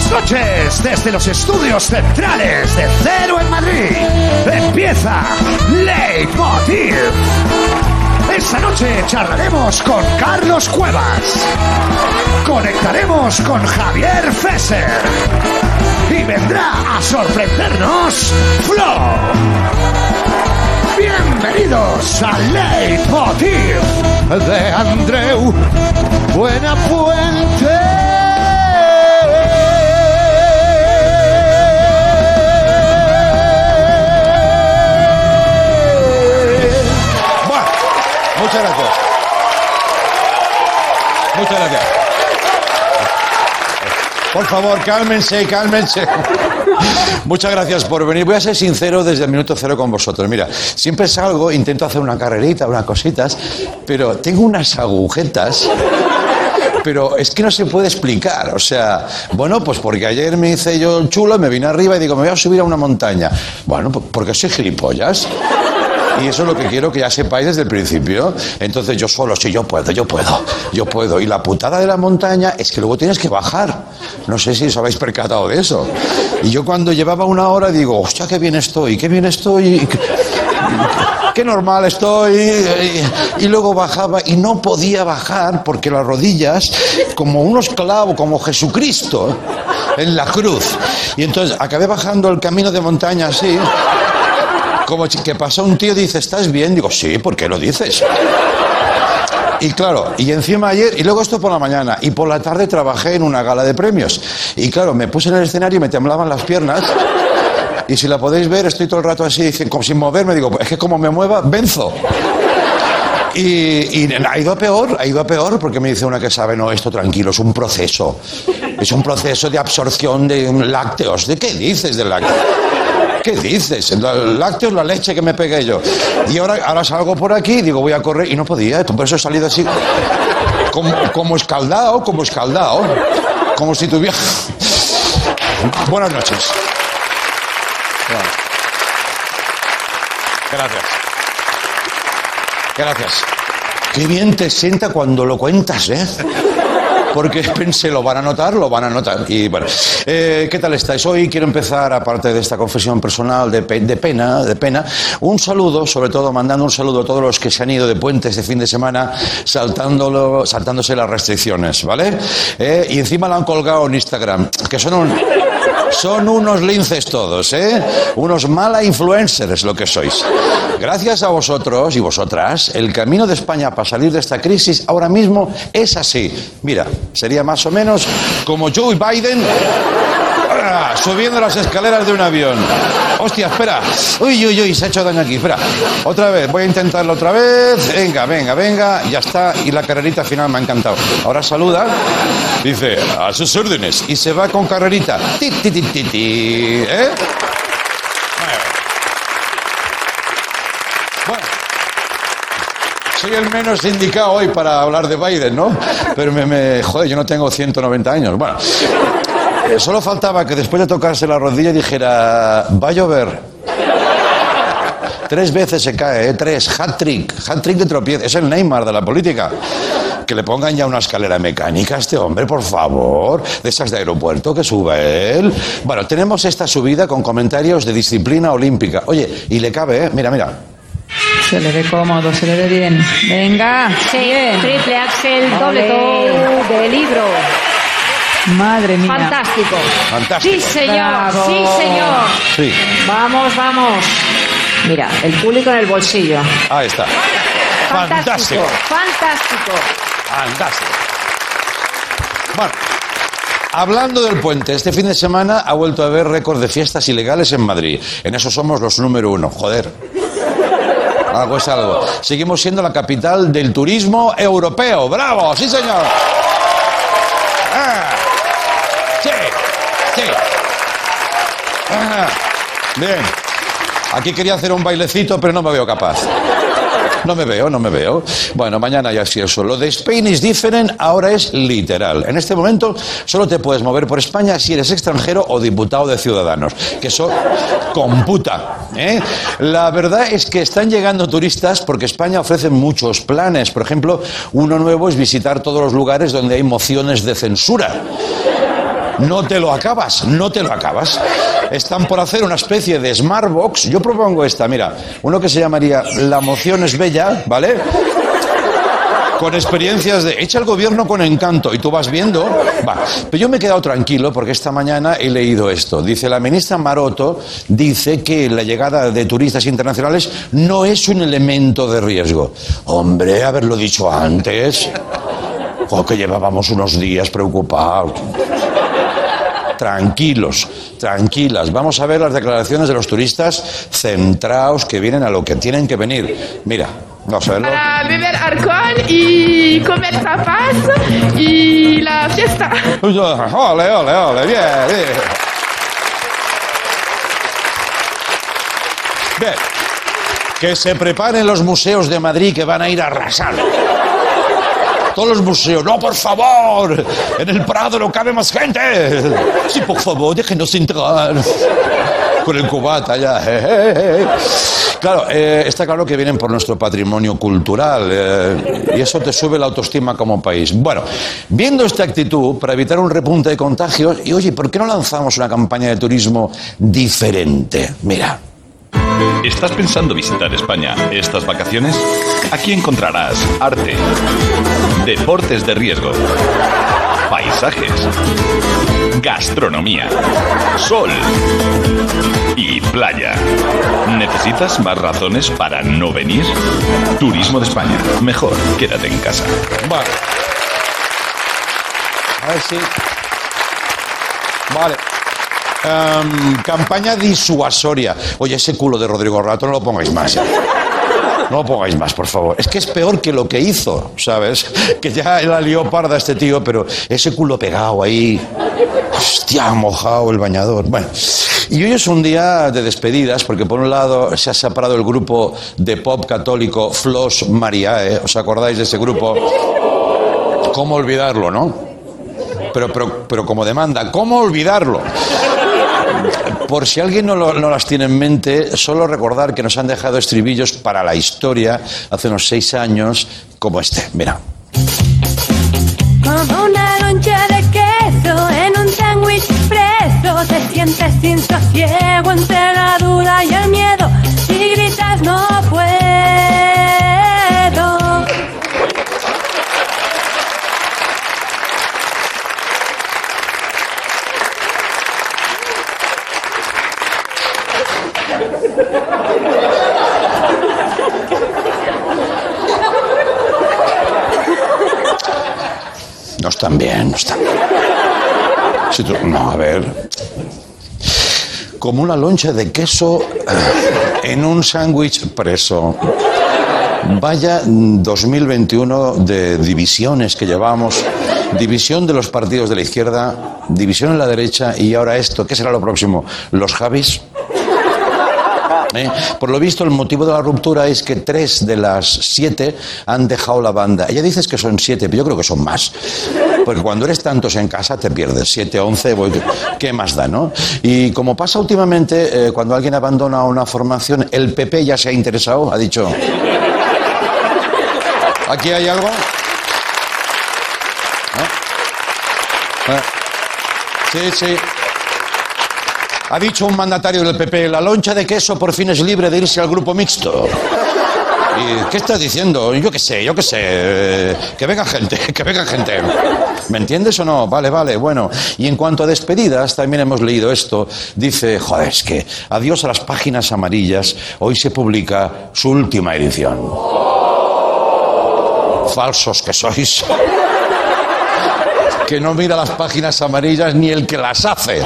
buenas noches desde los estudios centrales de Cero en Madrid. Empieza Leitmotiv. Esta noche charlaremos con Carlos Cuevas. Conectaremos con Javier Fesser. Y vendrá a sorprendernos Flo. Bienvenidos a Leitmotiv de Andreu Buenafuente. Buah, Muchas gracias. Muchas gracias. Por favor, cálmense, cálmense. Muchas gracias por venir. Voy a ser sincero desde el minuto cero con vosotros. Mira, siempre salgo, intento hacer una carrerita, unas cositas, pero tengo unas agujetas pero es que no se puede explicar. O sea, bueno, pues porque ayer me hice yo chulo, me vine arriba y digo, me voy a subir a una montaña. Bueno, pues porque soy gilipollas. Y eso es lo que quiero que ya sepáis desde el principio. Entonces yo solo, sí, yo puedo, yo puedo, yo puedo. Y la putada de la montaña es que luego tienes que bajar. No sé si os habéis percatado de eso. Y yo cuando llevaba una hora digo, hostia, qué bien estoy, qué bien estoy. Qué normal estoy. Y, y luego bajaba y no podía bajar porque las rodillas, como unos clavos, como Jesucristo en la cruz. Y entonces acabé bajando el camino de montaña así. Como que pasó un tío dice, ¿estás bien? Digo, sí, ¿por qué lo dices? Y claro, y encima ayer, y luego esto por la mañana, y por la tarde trabajé en una gala de premios. Y claro, me puse en el escenario y me temblaban las piernas. Y si la podéis ver, estoy todo el rato así, sin moverme, digo, es que como me mueva, venzo. Y, y ha ido a peor, ha ido a peor, porque me dice una que sabe, no, esto tranquilo, es un proceso. Es un proceso de absorción de lácteos. ¿De qué dices de lácteos? ¿Qué dices? El lácteo es la leche que me pegué yo. Y ahora, ahora salgo por aquí, digo, voy a correr, y no podía, por eso he salido así, como, como escaldado, como escaldado, como si tuviera... Buenas noches. Gracias. Gracias. Qué bien te sienta cuando lo cuentas, ¿eh? Porque pensé, lo van a notar, lo van a notar. Y bueno, eh, ¿qué tal estáis? Hoy quiero empezar, aparte de esta confesión personal de, pe- de pena, de pena, un saludo, sobre todo mandando un saludo a todos los que se han ido de puente este fin de semana saltándolo, saltándose las restricciones, ¿vale? Eh, y encima lo han colgado en Instagram, que son un... Son unos linces todos, ¿eh? Unos mala influencers lo que sois. Gracias a vosotros y vosotras, el camino de España para salir de esta crisis ahora mismo es así. Mira, sería más o menos como Joe Biden ah, subiendo las escaleras de un avión. Hostia, espera. Uy, uy, uy, se ha hecho daño aquí. Espera. Otra vez, voy a intentarlo otra vez. Venga, venga, venga. Ya está. Y la carrerita final me ha encantado. Ahora saluda. Dice, a sus órdenes. Y se va con carrerita. Ti. ¿Eh? Bueno. Soy el menos indicado hoy para hablar de Biden, ¿no? Pero me, me- joder, yo no tengo 190 años. Bueno, eh, solo faltaba que después de tocarse la rodilla dijera, va a llover. Tres veces se cae, ¿eh? tres, hat-trick, hat-trick de tropiezo. Es el Neymar de la política. Que le pongan ya una escalera mecánica a este hombre, por favor. De esas de aeropuerto que suba él. Bueno, tenemos esta subida con comentarios de disciplina olímpica. Oye, y le cabe, ¿eh? Mira, mira. Se le ve cómodo, se le ve bien. Venga, Sí, bien. triple axel, doble toe de libro. Madre mía. Fantástico. Fantástico. Sí, señor. Bravo. Sí, señor. Sí, Vamos, vamos. Mira, el público en el bolsillo. ahí está. Fantástico. Fantástico. Fantástico. Bueno, hablando del puente, este fin de semana ha vuelto a haber récord de fiestas ilegales en Madrid. En eso somos los número uno, joder. Algo es algo. Seguimos siendo la capital del turismo europeo. ¡Bravo! ¡Sí, señor! Ah, ¡Sí! ¡Sí! Ah, bien. Aquí quería hacer un bailecito, pero no me veo capaz. No me veo, no me veo. Bueno, mañana ya sí eso. Lo de Spain is different ahora es literal. En este momento solo te puedes mover por España si eres extranjero o diputado de Ciudadanos. Que eso computa. ¿eh? La verdad es que están llegando turistas porque España ofrece muchos planes. Por ejemplo, uno nuevo es visitar todos los lugares donde hay mociones de censura. No te lo acabas, no te lo acabas. Están por hacer una especie de Smartbox. Yo propongo esta, mira, uno que se llamaría La moción es bella, ¿vale? con experiencias de echa el gobierno con encanto y tú vas viendo. Va. Pero yo me he quedado tranquilo porque esta mañana he leído esto. Dice la ministra Maroto dice que la llegada de turistas internacionales no es un elemento de riesgo. Hombre, haberlo dicho antes. O que llevábamos unos días preocupados. Tranquilos, tranquilas. Vamos a ver las declaraciones de los turistas centrados que vienen a lo que tienen que venir. Mira, vamos a verlo. Para beber alcohol y comer tapas y la fiesta. Ole, ole, ole, bien, bien. Bien. Que se preparen los museos de Madrid que van a ir a arrasar. Todos los museos, no, por favor, en el Prado no cabe más gente. Sí, por favor, déjenos entrar. Con el cubata ya. Claro, eh, está claro que vienen por nuestro patrimonio cultural eh, y eso te sube la autoestima como país. Bueno, viendo esta actitud, para evitar un repunte de contagios, y oye, ¿por qué no lanzamos una campaña de turismo diferente? Mira. ¿Estás pensando visitar España estas vacaciones? Aquí encontrarás arte, deportes de riesgo, paisajes, gastronomía, sol y playa. ¿Necesitas más razones para no venir? Turismo de España. Mejor, quédate en casa. Vale. A ver si. Vale. Em, campaña disuasoria. Oye, ese culo de Rodrigo Rato no lo pongáis más. ya. No pongáis más, por favor. Es que es peor que lo que hizo, ¿sabes? Que ya la lió parda este tío, pero ese culo pegado ahí. Hostia, mojado el bañador. Bueno. Y hoy es un día de despedidas, porque por un lado se ha separado el grupo de pop católico Flos Mariae. ¿Os acordáis de ese grupo? ¿Cómo olvidarlo, no? Pero, pero, pero como demanda, ¿cómo olvidarlo? Por si alguien no, lo- no las tiene en mente, solo recordar que nos han dejado estribillos para la historia hace unos seis años, como este. Mira. Como una loncha de queso en un sándwich preso, te sientes sin sosiego entre la duda y el miedo y gritas no puedo. No están bien, no están bien. Si tú- no, a ver. Como una loncha de queso eh, en un sándwich preso. Vaya 2021 de divisiones que llevamos. División de los partidos de la izquierda, división en la derecha y ahora esto. ¿Qué será lo próximo? ¿Los Javis? ¿Eh? Por lo visto, el motivo de la ruptura es que tres de las siete han dejado la banda. Ella dices que son siete, pero yo creo que son más. Porque cuando eres tantos en casa te pierdes. Siete, once, voy- ¿qué más da, no? Y como pasa últimamente, eh, cuando alguien abandona una formación, el PP ya se ha interesado, ha dicho. ¿Aquí hay algo? ¿Eh? Sí, sí. Ha dicho un mandatario del PP, la loncha de queso por fin es libre de irse al grupo mixto. ¿Y qué estás diciendo? Yo qué sé, yo qué sé. Que venga gente, que venga gente. ¿Me entiendes o no? Vale, vale, bueno. Y en cuanto a despedidas, también hemos leído esto. Dice, joder, es que adiós a las páginas amarillas. Hoy se publica su última edición. Falsos que sois. Que no mira las páginas amarillas ni el que las hace.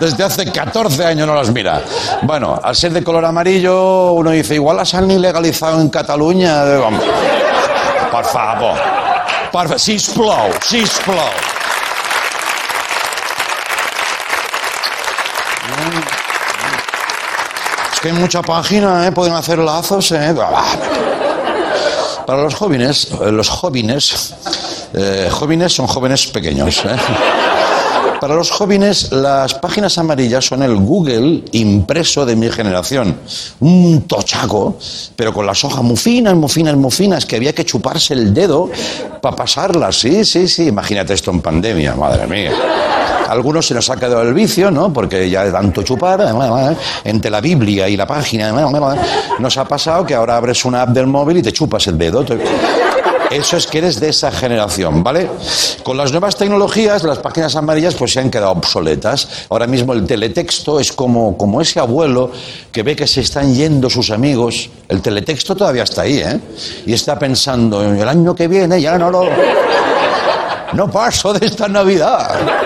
Desde hace 14 años no las mira. Bueno, al ser de color amarillo, uno dice, igual las han ilegalizado en Cataluña. Por favor. Por favor. Sisplau, sisplau. Es que hay mucha página, ¿eh? Pueden hacer lazos, ¿eh? Para los jóvenes, eh, los jóvenes, eh, jóvenes son jóvenes pequeños, ¿eh? Para los jóvenes, las páginas amarillas son el Google impreso de mi generación. Un tochaco, pero con las hojas muy finas, muy finas, muy finas, que había que chuparse el dedo para pasarlas. Sí, sí, sí. Imagínate esto en pandemia, madre mía. algunos se nos ha quedado el vicio, ¿no? Porque ya de tanto chupar, entre la Biblia y la página, nos ha pasado que ahora abres una app del móvil y te chupas el dedo. Eso es que eres de esa generación, ¿vale? Con las nuevas tecnologías, las páginas amarillas pues se han quedado obsoletas. Ahora mismo el teletexto es como, como ese abuelo que ve que se están yendo sus amigos. El teletexto todavía está ahí, ¿eh? Y está pensando, el año que viene ya no lo... No paso de esta Navidad.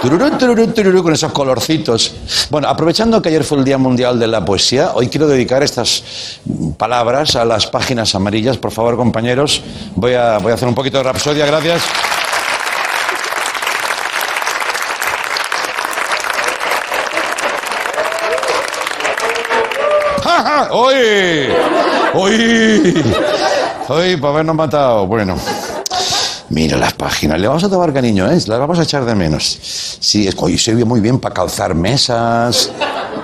Tururú, tururú, tururú, con esos colorcitos. Bueno, aprovechando que ayer fue el Día Mundial de la Poesía, hoy quiero dedicar estas palabras a las páginas amarillas. Por favor, compañeros, voy a, voy a hacer un poquito de rapsodia, gracias. ¡Ja, ja! ¡Uy! ¡Uy! ¡Uy! Para habernos matado. Bueno. Mira las páginas, le vamos a tomar cariño, ¿eh? las vamos a echar de menos. Sí, es que se muy bien para calzar mesas,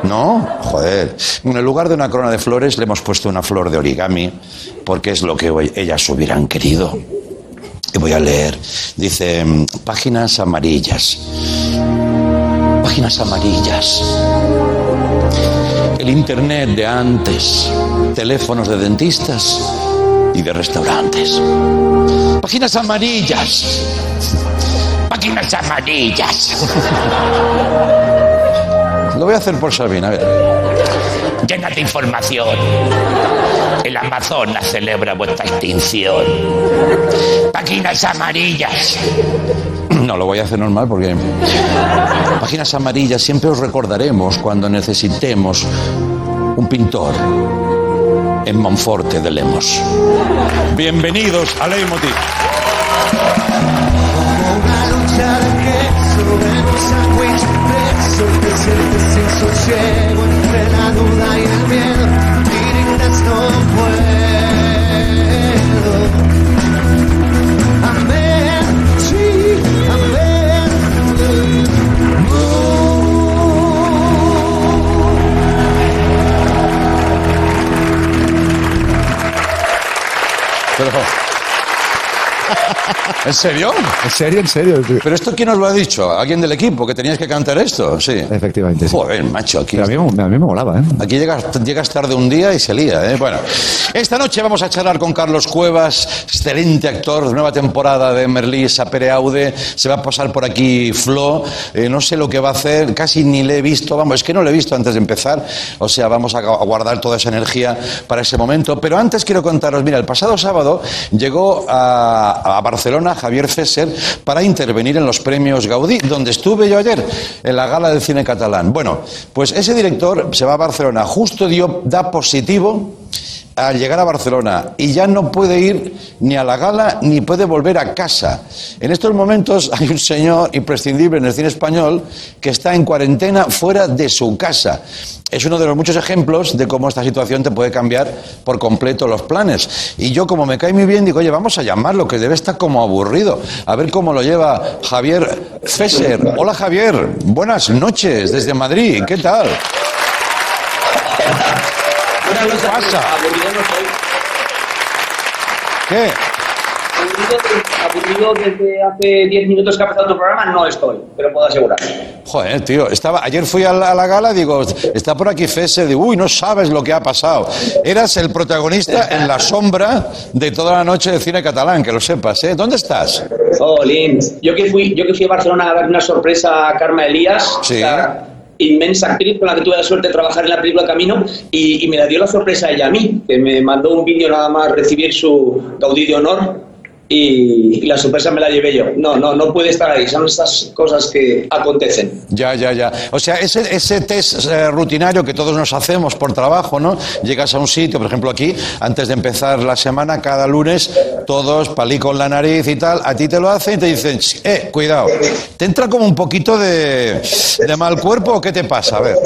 ¿no? Joder. En el lugar de una corona de flores le hemos puesto una flor de origami, porque es lo que ellas hubieran querido. Y voy a leer. Dice, páginas amarillas. Páginas amarillas. El internet de antes. Teléfonos de dentistas y de restaurantes. Páginas amarillas. Páginas amarillas. Lo voy a hacer por Sabina, a ver. Llena de información. El Amazonas celebra vuestra extinción. Páginas amarillas. No, lo voy a hacer normal porque... Páginas amarillas siempre os recordaremos cuando necesitemos un pintor en Monforte de Lemos. Bienvenidos a Leitmotiv. Una lucha ¿En serio? ¿En serio? ¿En serio? ¿Pero esto quién os lo ha dicho? ¿Alguien del equipo que teníais que cantar esto? Sí. Efectivamente. sí. Joder, macho, aquí... Pero a, mí, a mí me molaba, ¿eh? Aquí llegas, llegas tarde un día y se lía, ¿eh? Bueno, esta noche vamos a charlar con Carlos Cuevas, excelente actor, nueva temporada de Merlí Sapereaude. Se va a pasar por aquí Flo, eh, no sé lo que va a hacer, casi ni le he visto, vamos, es que no le he visto antes de empezar. O sea, vamos a a guardar toda esa energía para ese momento. Pero antes quiero contaros, mira, el pasado sábado llegó a, a Barcelona Javier Fesser para intervenir en los premios Gaudí, donde estuve yo ayer, en la gala del cine catalán. Bueno, pues ese director se va a Barcelona, justo dio, da positivo al llegar a Barcelona y ya no puede ir ni a la gala ni puede volver a casa. En estos momentos hay un señor imprescindible en el cine español que está en cuarentena fuera de su casa. Es uno de los muchos ejemplos de cómo esta situación te puede cambiar por completo los planes. Y yo, como me cae muy bien, digo, oye, vamos a llamarlo, que debe estar como aburrido. A ver cómo lo lleva Javier Fesser. Hola, Javier. Buenas noches desde Madrid. ¿Qué tal? ¿Qué pasa? ¿Qué? Aburrido desde hace 10 minutos que ha empezado tu programa, no estoy, pero puedo asegurar. Joder, tío, estaba, ayer fui a la, a la gala, digo, está por aquí Fese, digo, uy, no sabes lo que ha pasado. Eras el protagonista en la sombra de toda la noche de cine catalán, que lo sepas, ¿eh? ¿Dónde estás? Oh, Lin, yo que fui, yo que fui a Barcelona a dar una sorpresa a Karma Elías, Sí. Inmensa actriz con la que tuve la suerte de trabajar en la película Camino, y, me la dio la sorpresa ella a mí, que me mandó un vídeo nada más recibir su Gaudí de honor. Y, la sorpresa me la llevé yo. No, no, no puede estar ahí. Son estas cosas que acontecen. Ya, ya, ya. O sea, ese, ese test eh, rutinario que todos nos hacemos por trabajo, ¿no? Llegas a un sitio, por ejemplo aquí, antes de empezar la semana, cada lunes, todos palí con la nariz y tal, a ti te lo hacen y te dicen, "Ch, eh, cuidado. ¿Te entra como un poquito de, de mal cuerpo o qué te pasa? A ver.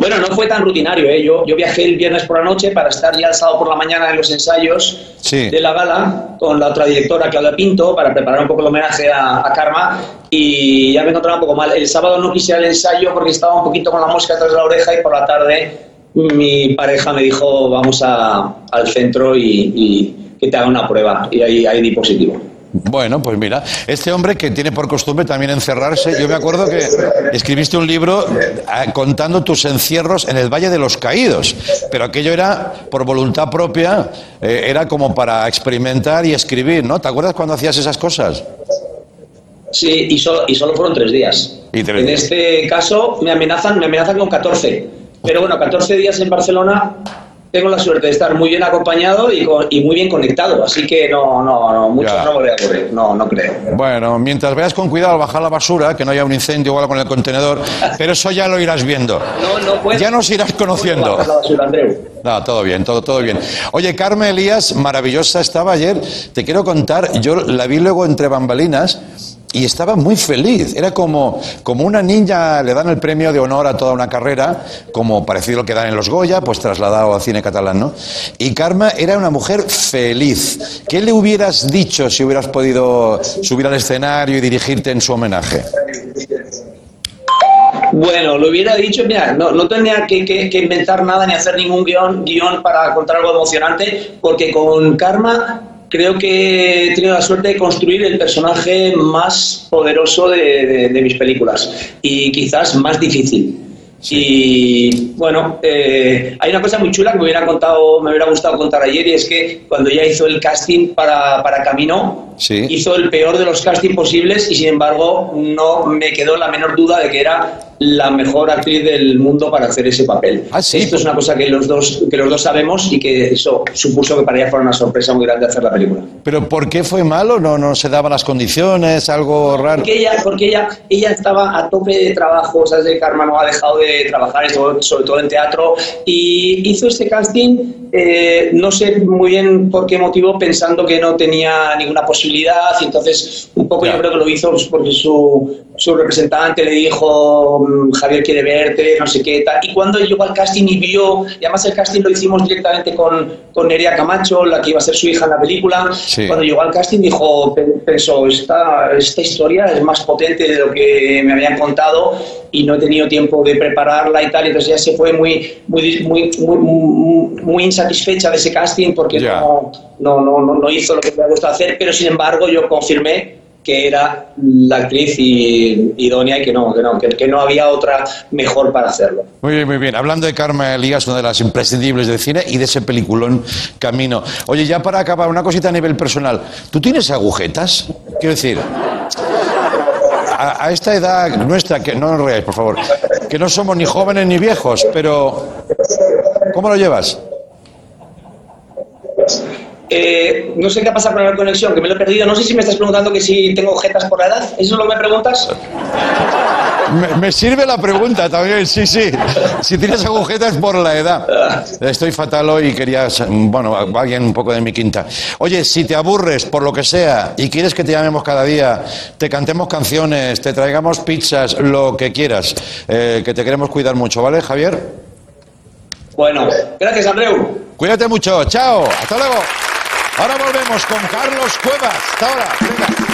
Bueno, no fue tan rutinario, ¿eh? Yo, yo viajé el viernes por la noche para estar ya el sábado por la mañana en los ensayos Sí. de la gala con la otra directora, Claudia Pinto, para preparar un poco el homenaje a, a Karma y ya me encontraba un poco mal. El sábado no quise ir al ensayo porque estaba un poquito con la mosca detrás de la oreja y por la tarde mi pareja me dijo vamos a- al centro y, y que te haga una prueba y ahí, ahí di positivo. Bueno, pues mira, este hombre que tiene por costumbre también encerrarse, yo me acuerdo que escribiste un libro eh, contando tus encierros en el Valle de los Caídos, pero aquello era por voluntad propia, eh, era como para experimentar y escribir, ¿no? ¿Te acuerdas cuando hacías esas cosas? Sí, y solo, y solo fueron tres días. Y tres en días. este caso me amenazan, me amenazan con 14. Pero bueno, 14 días en Barcelona tengo la suerte de estar muy bien acompañado y, con- y muy bien conectado. Así que no, no, no, mucho Ya. no voy a ocurrir. No, no creo. Bueno, mientras veas con cuidado al bajar la basura, que no haya un incendio algo con el contenedor, pero eso ya lo irás viendo. No, no puedo. Ya nos irás conociendo. Basura. No, todo bien, todo, todo bien. Oye, Carmen Elías, maravillosa estaba ayer. Te quiero contar, yo la vi luego entre bambalinas y estaba muy feliz. Era como, como una niña, le dan el premio de honor a toda una carrera, como parecido a lo que dan en los Goya, pues trasladado al cine catalán, ¿no? Y Karma era una mujer feliz. ¿Qué le hubieras dicho si hubieras podido subir al escenario y dirigirte en su homenaje? Bueno, lo hubiera dicho, mira, no, no tenía que, que- que inventar nada ni hacer ningún guion, guion para contar algo emocionante, porque con Karma creo que he tenido la suerte de construir el personaje más poderoso de, de- de mis películas y quizás más difícil. Y bueno, eh, hay una cosa muy chula que me hubiera contado, me hubiera gustado contar ayer y es que cuando ya hizo el casting para, para Camino, Sí. hizo el peor de los castings posibles y sin embargo no me quedó la menor duda de que era la mejor actriz del mundo para hacer ese papel. Ah, sí. Esto es una cosa que los dos que los dos sabemos y que eso supuso que para ella fuera una sorpresa muy grande hacer la película. ¿Pero por qué fue malo? ¿No, no se daban las condiciones? ¿Algo raro? Porque ella, porque ella, ella estaba a tope de trabajo, o sea, desde Karma no ha dejado de trabajar, sobre todo en teatro, y hizo este casting, eh, no sé muy bien por qué motivo, pensando que no tenía ninguna posibilidad, y entonces un poco yo creo que lo hizo pues, porque su, su representante le dijo, mm, Javier quiere verte, no sé qué, tal. y cuando llegó al casting y vio, y además el casting lo hicimos directamente con, con Nerea Camacho, la que iba a ser su hija en la película, Sí. cuando llegó al casting dijo, pe- pensó, esta, esta historia es más potente de lo que me habían contado y no he tenido tiempo de prepararla y tal, entonces ya se fue muy, muy, muy, muy, muy, insatisfecha de ese casting porque Ya. no, no, no, no, hizo lo que me gustado hacer, pero sin embargo yo confirmé que era la actriz idónea y que no, que no, que, no había otra mejor para hacerlo. Muy bien, muy bien. Hablando de Carmen Elías, una de las imprescindibles del cine y de ese peliculón Camino. Oye, ya para acabar, una cosita a nivel personal. ¿Tú tienes agujetas? Quiero decir, a, a esta edad nuestra, que no nos reáis, por favor, que no somos ni jóvenes ni viejos, pero ¿cómo lo llevas? Eh, no sé qué ha pasado con la conexión, que me lo he perdido. No sé si me estás preguntando que si tengo objetas por la edad. ¿Eso es lo que me preguntas? Me, me sirve la pregunta también, sí, sí. Si tienes agujetas por la edad. Estoy fatal hoy y quería, bueno, alguien un poco de mi quinta. Oye, si te aburres por lo que sea y quieres que te llamemos cada día, te cantemos canciones, te traigamos pizzas, lo que quieras, eh, que te queremos cuidar mucho, ¿vale, Javier? Bueno, gracias, Andreu. Cuídate mucho, chao, hasta luego. Ahora volvemos con Carlos Cuevas. Ahora.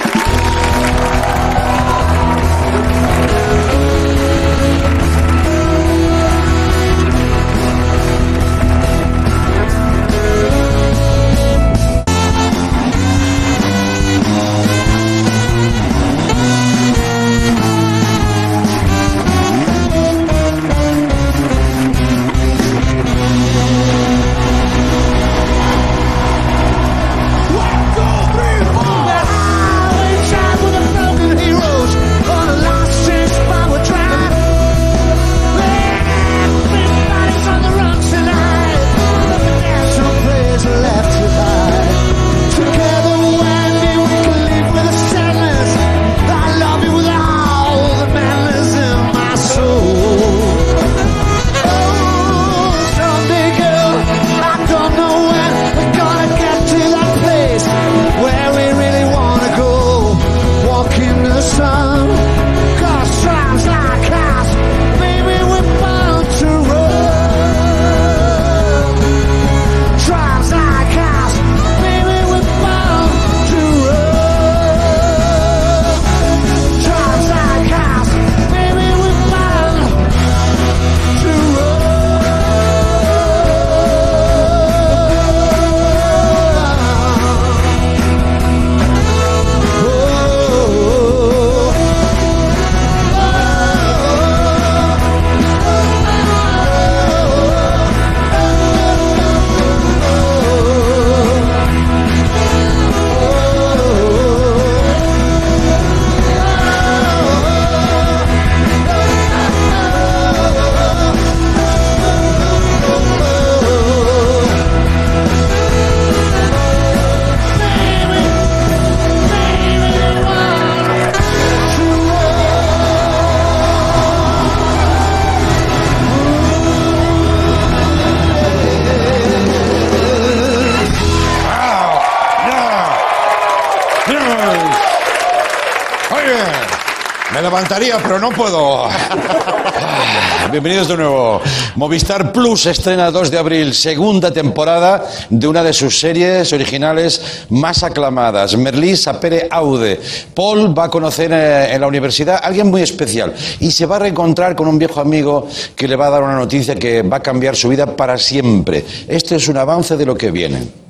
Bienvenidos de nuevo. Movistar Plus estrena 2 de abril, segunda temporada de una de sus series originales más aclamadas, Merlí Sapere Aude. Paul va a conocer eh, en la universidad a alguien muy especial y se va a reencontrar con un viejo amigo que le va a dar una noticia que va a cambiar su vida para siempre. Este es un avance de lo que viene.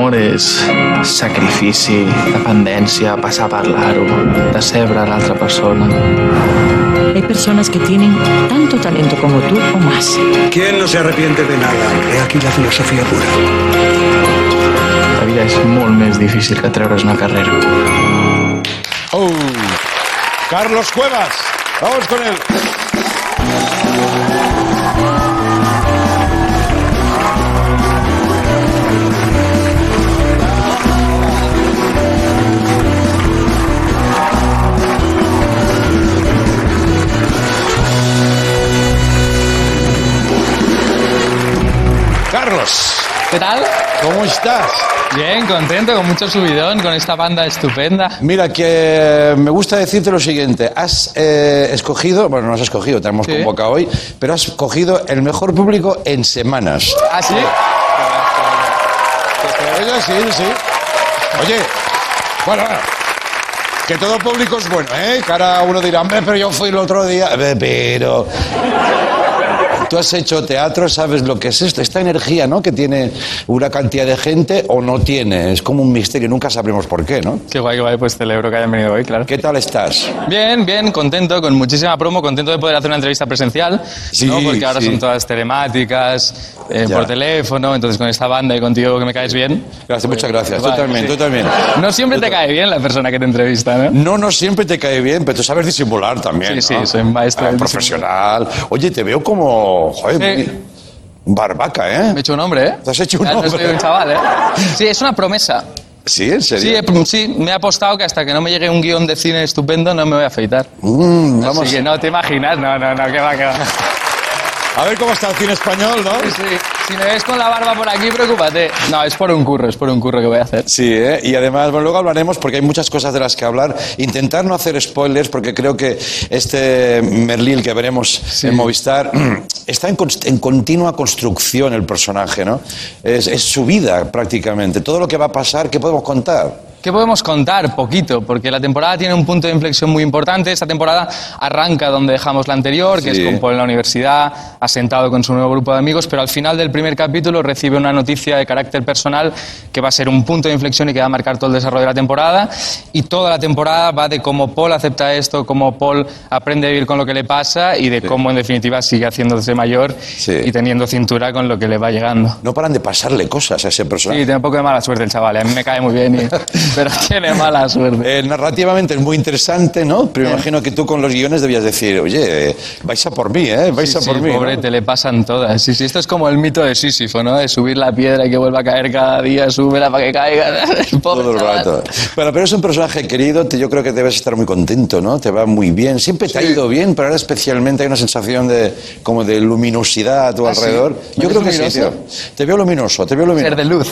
L'amor és sacrifici, dependència, passar a parlar-ho, decebre a l'altra persona. Hay personas que tienen tanto talento como tú o más. ¿Quién no se arrepiente de nada? He aquí la filosofía pura. La vida és molt més difícil que treure's una carrera. Oh. Carlos Cuevas, vamos con él. Carlos, ¿Qué tal? ¿cómo estás? Bien, contento, con mucho subidón, con esta banda estupenda. Mira, que me gusta decirte lo siguiente. Has eh, escogido, bueno, no has escogido, te hemos Sí. convocado hoy, pero has cogido el mejor público en semanas. ¿Ah, sí? Oye, sí, sí. Oye, bueno, que todo público es bueno, ¿eh? Que ahora uno dirá, hombre, pero yo fui el otro día. Pero. Tú has hecho teatro, sabes lo que es esto, esta energía, ¿no? Que tiene una cantidad de gente o no tiene. Es como un misterio, nunca sabremos por qué, ¿no? Qué guay, qué guay, pues celebro que hayan venido hoy, claro. ¿Qué tal estás? Bien, bien, contento, con muchísima promo, contento de poder hacer una entrevista presencial, Sí, ¿no? Porque ahora sí. son todas telemáticas, eh, por teléfono, entonces con esta banda y contigo que me caes bien. Gracias, muchas gracias. Vale, tú también, sí. tú también. No siempre te cae bien la persona que te entrevista, ¿no? No, no siempre te cae bien, pero tú sabes disimular también. Sí, ¿no? sí, soy maestro Ah, profesional. Oye, te veo como. Joder, Sí. muy- barbaca, ¿eh? Me he hecho un hombre, ¿eh? Te has hecho un Ya no hombre. soy un chaval, ¿eh? Sí, es una promesa. ¿Sí? ¿En serio? sí, me he apostado que hasta que no me llegue un guion de cine estupendo no me voy a afeitar. Mm, vamos. Así que no te imaginas, no, no, no, que va, que va. A ver cómo está el cine español, ¿no? Sí, si me ves con la barba por aquí, preocúpate. No, es por un curro, es por un curro que voy a hacer. Sí, ¿eh? y además, bueno, luego hablaremos porque hay muchas cosas de las que hablar. Intentar no hacer spoilers porque creo que este Merlil que veremos en Movistar está en, continua construcción el personaje, ¿no? Es, es su vida prácticamente. Todo lo que va a pasar, ¿qué podemos contar? ¿Qué podemos contar? Poquito, porque la temporada tiene un punto de inflexión muy importante. Esta temporada arranca donde dejamos la anterior, que Sí. es con Paul en la universidad, asentado con su nuevo grupo de amigos, pero al final del primer capítulo recibe una noticia de carácter personal que va a ser un punto de inflexión y que va a marcar todo el desarrollo de la temporada. Y toda la temporada va de cómo Paul acepta esto, cómo Paul aprende a vivir con lo que le pasa y de cómo en definitiva sigue haciéndose mayor y teniendo cintura con lo que le va llegando. No paran de pasarle cosas a ese personaje. Sí, tiene un poco de mala suerte el chaval, ¿eh? a mí me cae muy bien, y- pero tiene mala suerte. Eh, narrativamente es muy interesante, ¿no? Pero me imagino que tú con los guiones debías decir, oye, vais a por mí, ¿eh? Vais Sí, a por sí, mí. ¿no? pobre, te le pasan todas. Sí, sí, esto es como el mito de Sísifo, ¿no? De subir la piedra y que vuelva a caer cada día, súbela para que caiga. Pobre Todo el rato. Bueno, pero es un personaje querido, yo creo que debes estar muy contento, ¿no? Te va muy bien. Siempre te ha ido bien, pero ahora especialmente hay una sensación de como de luminosidad a tu ¿Ah, sí? alrededor. ¿Me Yo creo que sí, luminoso? tío. Te veo luminoso, te veo luminoso. Ser de luz.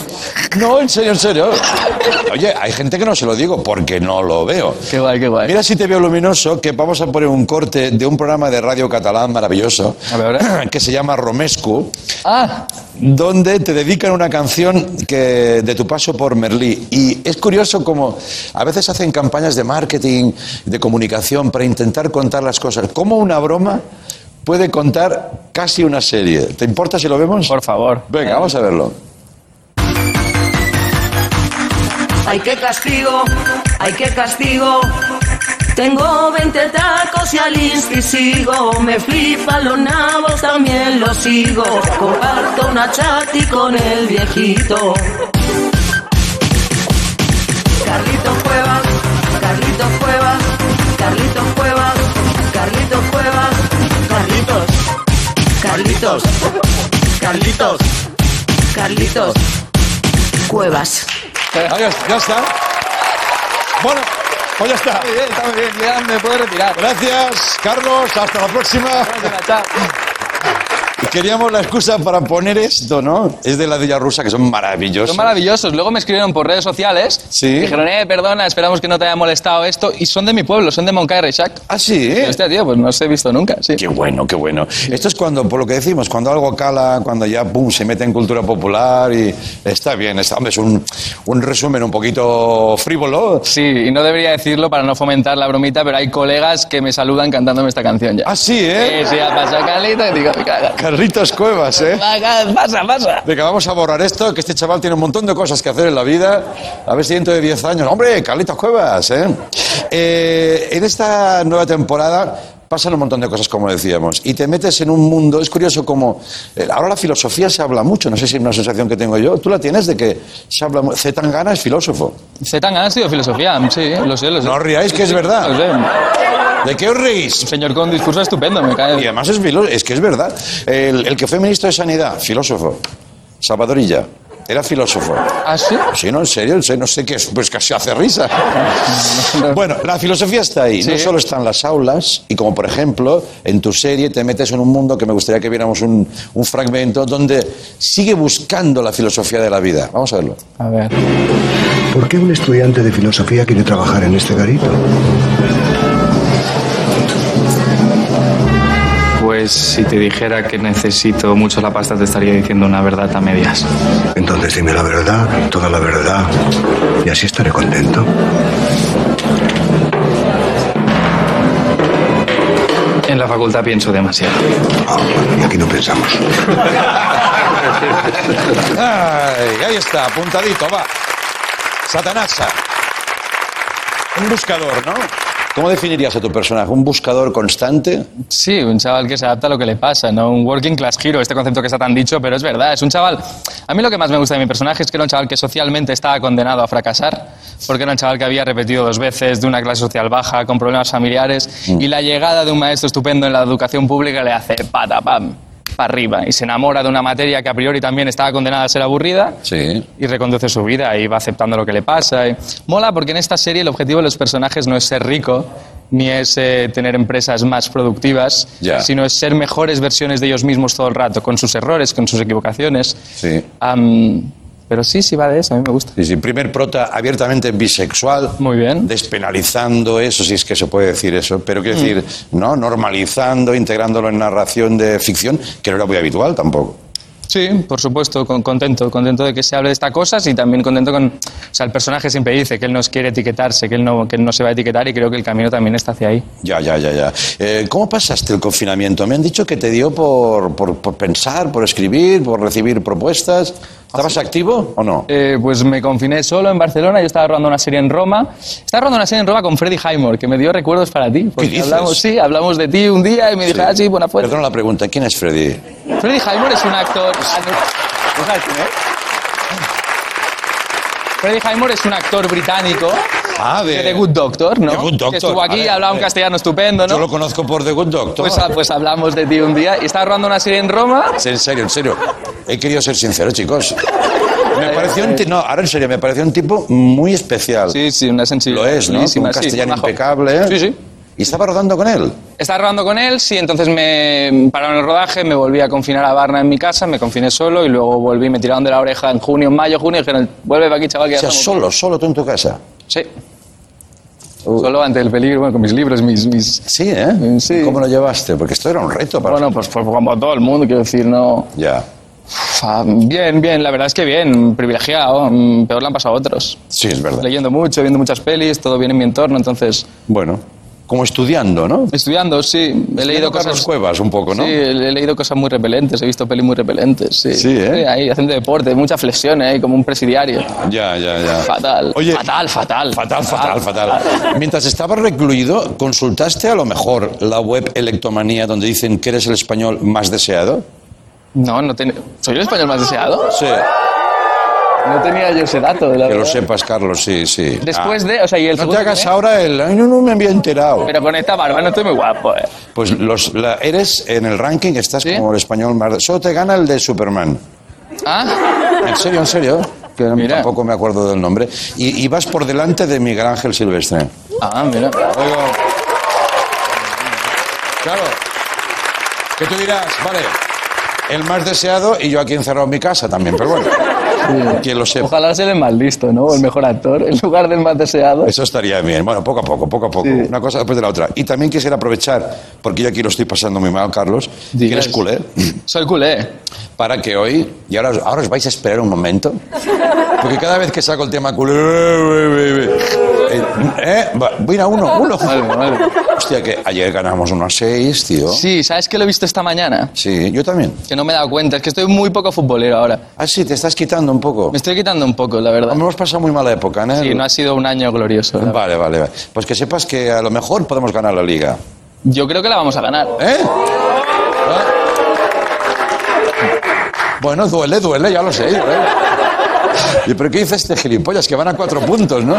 No, en serio, en serio. Oye, hay gente que no se lo digo porque no lo veo. Qué guay, qué guay. Mira si te veo luminoso, que vamos a poner un corte de un programa de radio catalán maravilloso que se llama Romescu, Ah, donde te dedican una canción que, de tu paso por Merlí. Y es curioso como a veces hacen campañas de marketing, de comunicación, para intentar contar las cosas. Como una broma puede contar casi una serie. ¿Te importa si lo vemos? por favor. Venga, vamos a verlo. Ay, qué castigo, ay, qué castigo. Tengo 20 tacos y al insti sigo. Me flipan los nabos, también los sigo. Comparto una chati con el viejito. Carlitos Cuevas, Carlitos Cuevas, Carlitos Cuevas, Carlitos Cuevas, Carlitos, Carlitos, Carlitos, Carlitos Cuevas. Adiós, ya está. Bueno, pues ya está. Está muy bien, está muy bien. Ya me puedo retirar. Gracias, Carlos. Hasta la próxima. Chao. Y queríamos la excusa para poner esto, ¿no? Es de la Villa Rusa, que son maravillosos. Son maravillosos. Luego me escribieron por redes sociales. Sí. Dijeron, eh, perdona, esperamos que no te haya molestado esto. Y son de mi pueblo, son de Moncada y Reixac. Ah, sí. Hostia, tío, pues no os he visto nunca, sí. Qué bueno, qué bueno. Esto es cuando, por lo que decimos, cuando algo cala, cuando ya, pum, se mete en cultura popular y está bien. Está, hombre, es un, un resumen un poquito frívolo. Sí, y no debería decirlo para no fomentar la bromita, pero hay colegas que me saludan cantándome esta canción ya. Ah, sí, ¿eh? Sí, sí, ha pasado Carlito y digo. Carlitos Cuevas, ¿eh? Pasa, pasa. Venga, vamos a borrar esto, que este chaval tiene un montón de cosas que hacer en la vida. A ver si dentro de 10 años. ¡Hombre, Carlitos Cuevas! ¿eh? Eh, en esta nueva temporada pasan un montón de cosas, como decíamos, y te metes en un mundo. Es curioso como. eh, ahora la filosofía se habla mucho, no sé si es una sensación que tengo yo. ¿Tú la tienes de que se habla. mu- Z Tangana es filósofo. Z Tangana ha estudiado filosofía, sí, lo sé, lo sé. No os riáis, que es verdad. Lo sé. ¿De qué os reís? Un señor con un discurso estupendo, me cae. Y además es, filo- es que es verdad. El, el que fue ministro de Sanidad, filósofo. Salvadorilla. Era filósofo. ¿Ah, sí? Sí, no, en serio, en serio, no sé qué es, pues casi hace risa. Bueno, la filosofía está ahí, no solo está en las aulas, y como por ejemplo, en tu serie te metes en un mundo que me gustaría que viéramos un, un fragmento donde sigue buscando la filosofía de la vida. Vamos a verlo. A ver. ¿Por qué un estudiante de filosofía quiere trabajar en este garito? Pues si te dijera que necesito mucho la pasta, te estaría diciendo una verdad a medias. Entonces dime la verdad, toda la verdad, y así estaré contento. En la facultad pienso demasiado. Ah, y aquí no pensamos. Ay, ahí está, apuntadito, va. Satanasa. Un buscador, ¿no? ¿Cómo definirías a tu personaje? ¿Un buscador constante? Sí, un chaval que se adapta a lo que le pasa, ¿no? Un working class hero, este concepto que está tan dicho, pero es verdad, es un chaval... A mí lo que más me gusta de mi personaje es que era un chaval que socialmente estaba condenado a fracasar, porque era un chaval que había repetido dos veces, de una clase social baja, con problemas familiares, y la llegada de un maestro estupendo en la educación pública le hace pata, pam, para arriba, y se enamora de una materia que a priori también estaba condenada a ser aburrida, Sí. y reconduce su vida y va aceptando lo que le pasa. y- Mola porque en esta serie el objetivo de los personajes no es ser rico, ni es eh, tener empresas más productivas, sino es ser mejores versiones de ellos mismos todo el rato, con sus errores, con sus equivocaciones. Sí. Pero sí, sí va de eso, a mí me gusta. Sí, sí, primer prota abiertamente bisexual. Muy bien. Despenalizando eso, si es que se puede decir eso. Pero quiero Mm. decir, ¿no? Normalizando, integrándolo en narración de ficción, que no era muy habitual tampoco. Sí, por supuesto, con- contento, contento de que se hable de estas cosas y también contento con... O sea, el personaje siempre dice que él no quiere etiquetarse, que él no, que él no se va a etiquetar y creo que el camino también está hacia ahí. Ya, ya, ya, ya. Eh, ¿Cómo pasaste el confinamiento? Me han dicho que te dio por, por, por pensar, por escribir, por recibir propuestas. ¿Estabas activo o no? Eh, pues me confiné solo en Barcelona, yo estaba rodando una serie en Roma. Estaba rodando una serie en Roma con Freddy Highmore, que me dio recuerdos para ti. porque dices? Hablamos, sí, hablamos de ti un día y me dije, ah, sí, buena fuerza. Perdona la pregunta, ¿quién es Freddy? Freddy Highmore es un actor... Ah, no. ¿No sabes quién es? Freddy Highmore es un actor británico Ah, de... The Good Doctor, ¿no? The Good Doctor, Que estuvo aquí, hablaba un castellano estupendo, ¿no? Yo lo conozco por The Good Doctor. Pues, ah, pues hablamos de ti un día y estaba rodando una serie en Roma. En serio, en serio. He querido ser sincero, chicos. Me pareció un tipo, no, ahora en serio, me pareció un tipo muy especial. Sí, sí, una sensibilidad. Lo es, ¿no? un castellano impecable. ¿eh? Sí, sí. ¿Y estaba rodando con él? Estaba rodando con él, sí, entonces me pararon el rodaje, me volví a confinar a Barna en mi casa, me confiné solo y luego volví, me tiraron de la oreja en junio, en mayo, junio y dijeron, vuelve para aquí, chaval, que O ya sea, estamos". solo, solo tú en tu casa. Sí. Solo ante el peligro, bueno, con mis libros, mis... mis... Sí, ¿eh? Sí. ¿Cómo lo llevaste? Porque esto era un reto para Bueno, pues, pues como todo el mundo, quiero decir, no... Ya. Fa- Bien, bien, la verdad es que bien, privilegiado, mm, peor le han pasado a otros. Sí, es verdad. Leyendo mucho, viendo muchas pelis, todo bien en mi entorno, entonces... Bueno, como estudiando, ¿no? Estudiando, sí, he leído Carlos cosas... Cuevas un poco, ¿no? Sí, he leído cosas muy repelentes, he visto pelis muy repelentes, sí. Sí, ¿eh? ahí haciendo deporte, muchas flexiones, ahí como un presidiario. Ya, ya, ya. Fatal. Oye, fatal, fatal. Fatal, fatal, fatal. Mientras estabas recluido, ¿consultaste a lo mejor la web Electomanía donde dicen que eres el español más deseado? No, no tenía... ¿Soy el español más deseado? Sí. No tenía yo ese dato, la Que lo sepas, Carlos, sí, sí. Después Ah. de... O sea, y el No te segundo hagas ahora el... Ay, no, no me había enterado. Pero con esta barba no estoy muy guapo, eh. Pues los, la- eres en el ranking, estás como el español más... Solo te gana el de Superman. ¿Ah? En serio, en serio. Que Mira. tampoco me acuerdo del nombre. Y, y vas por delante de Miguel Ángel Silvestre. Ah, mira. Oigo. Claro. Que tú dirás, vale, el más deseado y yo aquí encerrado en mi casa también, pero bueno. Quien lo sepa. Ojalá ser el más listo, ¿no? O el mejor actor, en lugar del más deseado. Eso estaría bien. Bueno, poco a poco, poco a poco. Una cosa después de la otra. Y también quisiera aprovechar, porque yo aquí lo estoy pasando muy mal, Carlos, que eres culé. Soy culé. Para que hoy, y ahora, ahora os vais a esperar un momento, porque cada vez que saco el tema culé, eh, va, mira, uno, uno. Hostia, que ayer ganamos unos 6, tío. Sí, ¿sabes que lo he visto esta mañana? Sí, yo también. Que no me he dado cuenta, es que estoy muy poco futbolero ahora. Ah, sí, te estás quitando un poco. Me estoy quitando un poco, la verdad. Hemos pasado muy mala época, ¿no? Sí, no ha sido un año glorioso. la Vale, vale, vale. Pues que sepas que a lo mejor podemos ganar la liga. Yo creo que la vamos a ganar. ¿Eh? Bueno, duele, duele, ya lo sé. duele. ¿Y pero qué dice este gilipollas? Que van a cuatro puntos, ¿no?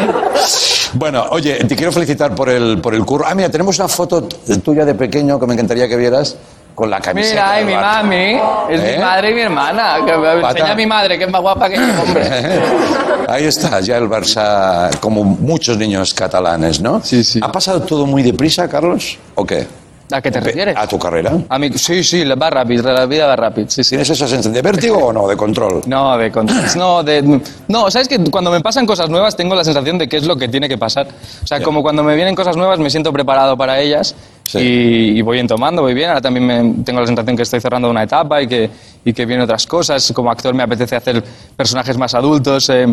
Bueno, oye, te quiero felicitar por el, por el curro. Ah, mira, tenemos una foto tuya de pequeño que me encantaría que vieras con la camiseta. Mira, ay, mi mami, es ¿Eh? mi madre y mi hermana. Que me Pata. enseña a mi madre, que es más guapa que yo, hombre. Ahí está, ya el Barça, como muchos niños catalanes, ¿no? Sí, sí. ¿Ha pasado todo muy deprisa, Carlos? ¿O qué? ¿A qué te refieres? ¿A tu carrera? A mí, sí, sí, va rápido, la vida va rápido. Sí, sí. ¿Tienes esa sensación de vértigo o no? ¿De control? No, de control. No, de, no, sabes que cuando me pasan cosas nuevas tengo la sensación de que es lo que tiene que pasar. O sea, como cuando me vienen cosas nuevas me siento preparado para ellas y, y voy entomando, voy bien. Ahora también me- tengo la sensación que estoy cerrando una etapa y que, y que vienen otras cosas. Como actor me apetece hacer personajes más adultos, eh,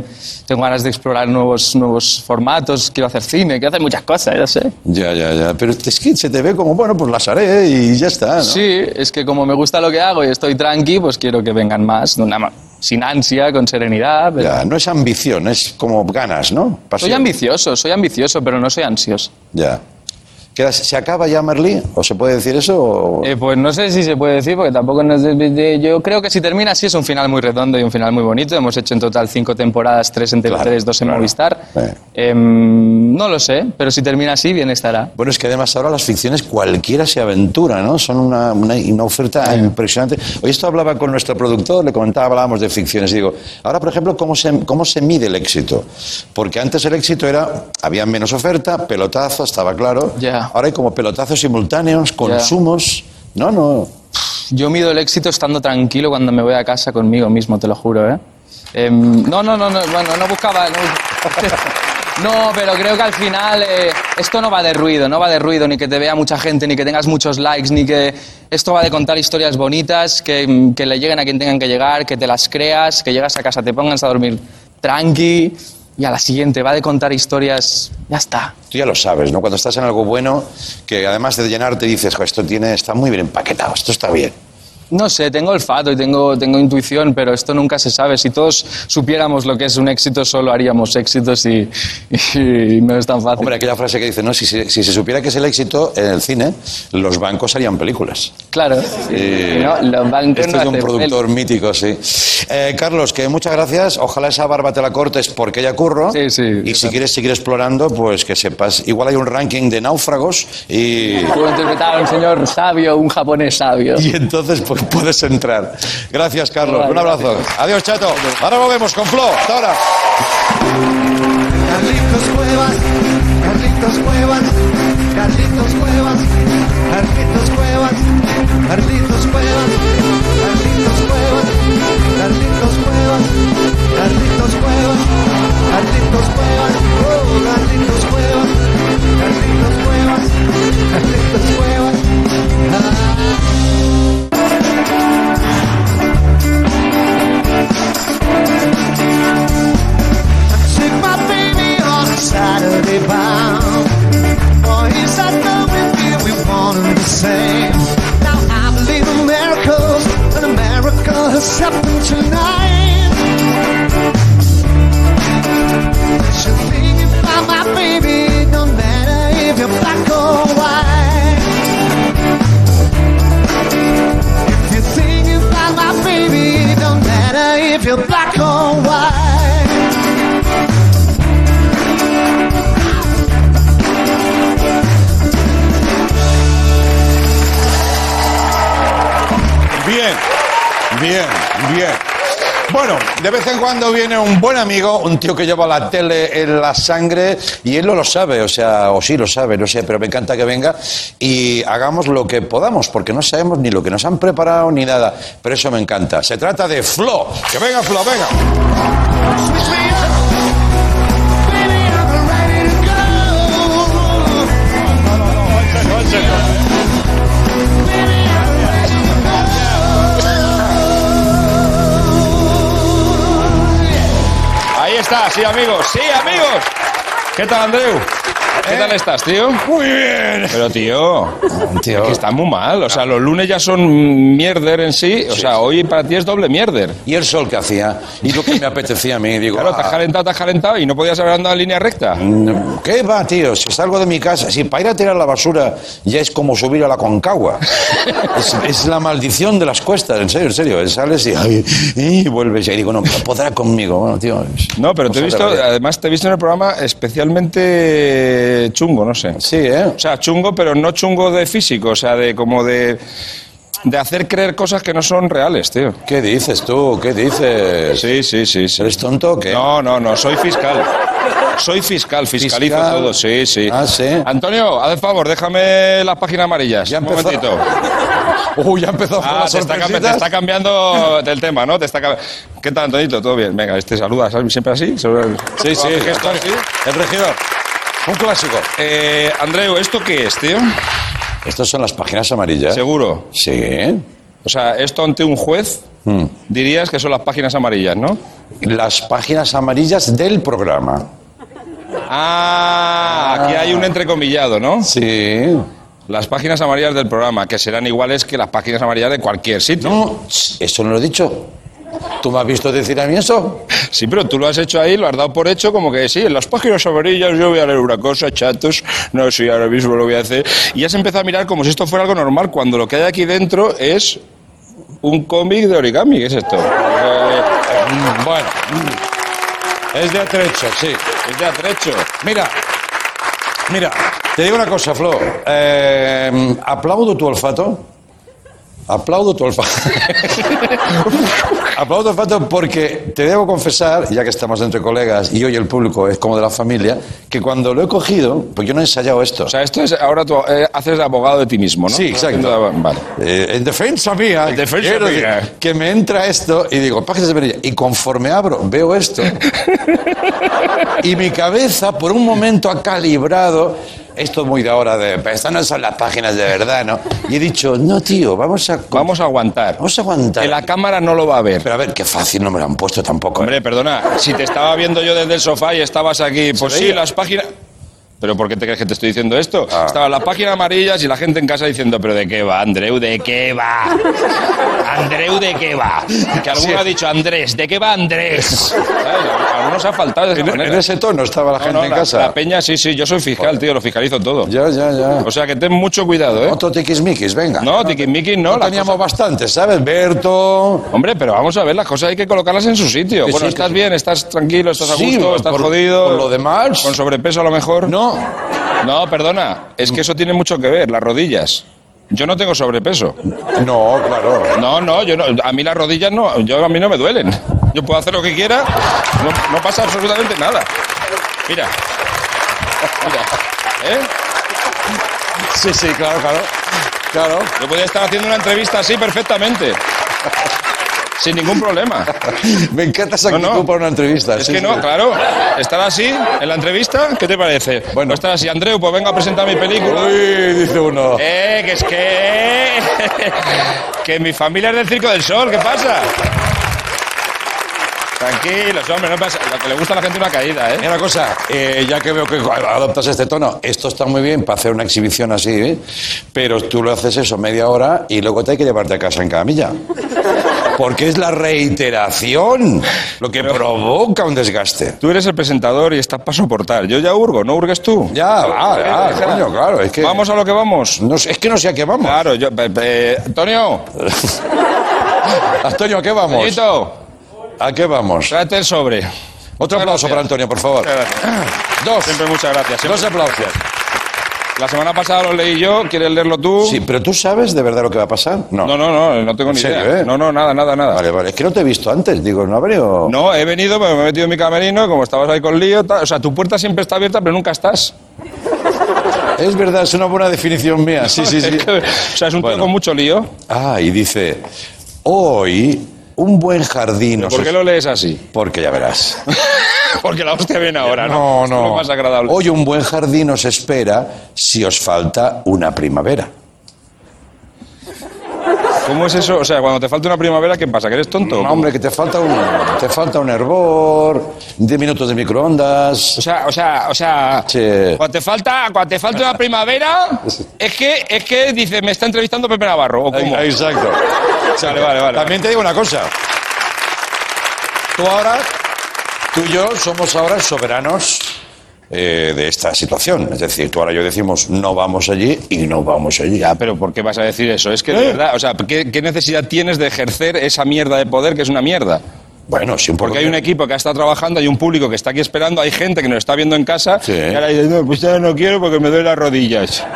tengo ganas de explorar nuevos, nuevos formatos, quiero hacer cine, quiero hacer muchas cosas, ya sé. Ya, ya, ya. Pero es que se te ve como, bueno, pues las haré y ya está, ¿no? Sí, es que como me gusta lo que hago y estoy tranqui, pues quiero que vengan más, una sin ansia, con serenidad. pero- Ya, no es ambición, es como ganas, ¿no? Soy Pasión. ambicioso, soy ambicioso, pero no soy ansioso. Ya. ¿Queda- ¿Se acaba ya, Merlí? ¿O se puede decir eso? o- Eh, pues no sé si se puede decir, porque tampoco nos... Yo creo que si termina así es un final muy redondo y un final muy bonito. Hemos hecho en total cinco temporadas, tres en TV3, dos en Movistar. Em, no lo sé, pero si termina así, bien estará. Bueno, es que además ahora las ficciones cualquiera se aventura, ¿no? Son una, una, una oferta impresionante. Hoy esto hablaba con nuestro productor, le comentaba, hablábamos de ficciones. Y digo, ahora, por ejemplo, ¿cómo se, ¿cómo se mide el éxito? Porque antes el éxito era, había menos oferta, pelotazo, estaba claro. Ahora hay como pelotazos simultáneos, consumos. No, no. Yo mido el éxito estando tranquilo cuando me voy a casa conmigo mismo, te lo juro, ¿eh? Em, no, no, no, no, bueno, no buscaba... No, No, pero creo que al final eh, esto no va de ruido, no va de ruido, ni que te vea mucha gente, ni que tengas muchos likes, ni que esto va de contar historias bonitas, que, que le lleguen a quien tengan que llegar, que te las creas, que llegas a casa, te pongas a dormir tranqui y a la siguiente va de contar historias, ya está. Tú ya lo sabes, ¿no? Cuando estás en algo bueno, que además de llenarte dices, "Jo, esto tiene, está muy bien empaquetado, esto está bien. No sé, tengo olfato y tengo, tengo intuición, pero esto nunca se sabe. Si todos supiéramos lo que es un éxito, solo haríamos éxitos y, y no es tan fácil. Hombre, aquella frase que dice, no, si se, si se supiera que es el éxito en el cine, los bancos harían películas. Claro. No, los bancos Este no es un productor mítico, sí. Eh, Carlos, que muchas gracias. Ojalá esa barba te la cortes porque ya curro. Sí, sí. Y si quieres seguir explorando, pues que sepas. Igual hay un ranking de náufragos y... Puedo interpretar a un señor sabio, un japonés sabio. Y entonces pues, puedes entrar. Gracias, Carlos. Un abrazo. Adiós, chato. Ahora volvemos con Flo. Hasta ahora. Carlitos Cuevas, Carlitos Cuevas, Carlitos Cuevas, Carlitos Cuevas, Carlitos Cuevas, Carlitos Cuevas, Carlitos Cuevas, Carlitos Cuevas, Carlitos Cuevas, oh, Carlitos Cuevas, Carlitos Cuevas, Carlitos Cuevas. Bueno, de vez en cuando viene un buen amigo, un tío que lleva la tele en la sangre y él no lo sabe, o sea, o sí lo sabe, no sé, pero me encanta que venga y hagamos lo que podamos, porque no sabemos ni lo que nos han preparado ni nada, pero eso me encanta. Se trata de Flo. Que venga, Flo, venga. Sí, amigos, sí, amigos. ¿Qué tal, Andreu? ¿Qué tal estás, tío? Muy bien. Pero, tío, Tío. que está muy mal. O sea, los lunes ya son mierder en sí. O sea, hoy para ti es doble mierder. Y el sol que hacía, y lo que me apetecía a mí, digo, Claro, te has ah, calentado, te has calentado y no podías haber andado en línea recta. ¿Qué va, tío? Si salgo de mi casa, si para ir a tirar la basura ya es como subir a la concagua. es, es la maldición de las cuestas, en serio, en serio. Sales y, ay, y vuelves y digo, no, podrá conmigo. Bueno, tío. No, pero te he visto, de- además te he visto en el programa especialmente chungo, no sé. Sí, ¿eh? O sea, chungo, pero no chungo de físico, o sea, de como de de hacer creer cosas que no son reales, tío. ¿Qué dices tú? ¿Qué dices? Sí, sí, sí, sí. ¿Eres tonto o qué? No, no, no, soy fiscal. Soy fiscal, fiscalizo Fiscal. todo, sí, sí. Ah, sí. Antonio, haz el favor, déjame las páginas amarillas. Ya un empezó. momentito. Uy, ya empezó Ah, te está, te está cambiando del tema, ¿no? Te está ¿Qué tal, Antonito? ¿Todo bien? Venga, este saluda, ¿sabes? Siempre así. Sí, sí. Hace gesto así. El regidor. Un clásico. Eh, Andreu, ¿esto qué es, tío? Estas son las páginas amarillas. ¿Seguro? Sí. O sea, esto ante un juez Mm. dirías que son las páginas amarillas, ¿no? Las páginas amarillas del programa. Ah, aquí hay un entrecomillado, ¿no? Sí. Las páginas amarillas del programa, que serán iguales que las páginas amarillas de cualquier sitio. No, eso no lo he dicho. ¿Tú me has visto decir a mí eso? Sí, pero tú lo has hecho ahí, lo has dado por hecho, como que sí, en las páginas amarillas yo voy a leer una cosa, chatos, no sé, ahora mismo lo voy a hacer. Y has empezado a mirar como si esto fuera algo normal, cuando lo que hay aquí dentro es un cómic de origami. ¿Qué es esto? Eh, Mm, Bueno. Es de atrecho, sí. es de atrecho. Mira, mira, te digo una cosa, Flo. Eh, aplaudo tu olfato. Aplaudo tu olfato. Aplaudo olfato porque te debo confesar, ya que estamos entre colegas y hoy el público es como de la familia, que cuando lo he cogido, pues yo no he ensayado esto. O sea, esto es, ahora tú eh, haces de abogado de ti mismo, ¿no? Sí, exacto. Haciendo de- Vale. Eh, en defensa mía, En defensa quiero decir mía. que me entra esto y digo, páginas amarillas. Y conforme abro, veo esto. y mi cabeza, por un momento, ha calibrado. Esto es muy de ahora de. "Pero Estas no son las páginas de verdad, ¿no? Y he dicho, no, tío, vamos a. Vamos a aguantar. Vamos a aguantar. Que la cámara no lo va a ver. Pero a ver, qué fácil no me lo han puesto tampoco. ¿eh? Hombre, perdona, si te estaba viendo yo desde el sofá y estabas aquí, pues sí, las páginas... ¿Pero por qué te crees que te estoy diciendo esto? Ah. Estaban las páginas amarillas y la gente en casa diciendo, ¿pero de qué va, Andreu? ¿De qué va? Andreu, ¿de qué va? Que alguno Sí. ha dicho, Andrés, ¿de qué va Andrés? Algunos ha faltado de esa En, en ese tono estaba la No, gente no, en la, casa. la peña, sí, sí, yo soy fiscal, tío, lo fiscalizo todo. Ya, ya, ya. O sea que ten mucho cuidado, ¿eh? Otro tiquismiquis, venga. No, tiquismiquis no. No teníamos cosas- bastantes, ¿sabes? Berto. Hombre, pero vamos a ver, las cosas hay que colocarlas en su sitio. Bueno, sí, estás bien, estás tranquilo, estás a gusto, estás por- jodido. por lo demás. Con sobrepeso a lo mejor. No. No, perdona, es que eso tiene mucho que ver, las rodillas. Yo no tengo sobrepeso. No, claro. No, no, yo no, a mí las rodillas no, yo a mí no me duelen. Yo puedo hacer lo que quiera, no, no pasa absolutamente nada. Mira. Mira. ¿Eh? Sí, sí, claro, claro. Claro. Yo podría estar haciendo una entrevista así perfectamente. Sin ningún problema. Me encanta esa No, no. para una entrevista. Es sí, que no, sí. claro. Estar así en la entrevista, ¿qué te parece? Bueno, estar así, Andreu, pues venga a presentar mi película. Uy, dice uno. Eh, que es que. que mi familia es del Circo del Sol, ¿qué pasa? Tranquilos, hombre, no pasa. Lo que le gusta a la gente es una caída, ¿eh? Mira una cosa, eh, ya que veo que adoptas este tono, esto está muy bien para hacer una exhibición así, ¿eh? pero tú lo haces eso media hora y luego te hay que llevarte a casa en camilla. Porque es la reiteración lo que provoca un desgaste. Tú eres el presentador y estás para soportar. Yo ya hurgo, ¿no hurgues tú? Ya, va, ya, Déjala. coño, claro, es que... Vamos a lo que vamos. No sé, es que no sé a qué vamos. Claro, yo. pe- pe- Antonio, Antonio, ¿a qué vamos? Antonito, ¿A qué vamos? tráete el sobre. Otro aplauso para Antonio, por favor. Dos. Siempre muchas gracias. siempre Dos aplausos. La semana pasada lo leí yo, ¿quieres leerlo tú? Sí, pero tú sabes de verdad lo que va a pasar. No, No, no, no, no tengo ¿En ni serio, idea. eh? No, no, nada, nada, nada. Vale, vale. Es que no te he visto antes. Digo, no habré o... No, he venido, pero me he metido en mi camerino, como estabas ahí con lío. tal. O sea, tu puerta siempre está abierta, pero nunca estás. Es verdad, es una buena definición mía. Sí, sí, sí. O sea, es un tío Bueno. con mucho lío. Ah, y dice, hoy un buen jardín... os ¿Por qué lo lees así? Porque ya verás. Porque la hostia viene ahora, ¿no? No, no. Es lo más agradable. Hoy un buen jardín os espera si os falta una primavera. ¿Cómo es eso? O sea, cuando te falta una primavera, ¿qué pasa? ¿Que eres tonto? No, hombre, que te falta un, te falta un hervor, 10 minutos de microondas. O sea, o sea, o sea, Sí. cuando te falta, cuando te falta una primavera, es que, es que dice, me está entrevistando Pepe Navarro, ¿o cómo? Exacto. Vale, vale, vale. También te digo una cosa. Tú ahora, tú y yo somos ahora soberanos eh, de esta situación. Es decir, tú ahora yo decimos no vamos allí y no vamos allí. Ya, pero ¿por qué vas a decir eso? Es que de ¿Eh? verdad, o sea, ¿qué, qué necesidad tienes de ejercer esa mierda de poder que es una mierda? Bueno, sí, un. Porque hay un equipo que estado trabajando, hay un público que está aquí esperando, hay gente que nos está viendo en casa Sí. y ahora dice, no, pues ya no quiero porque me duelen las rodillas.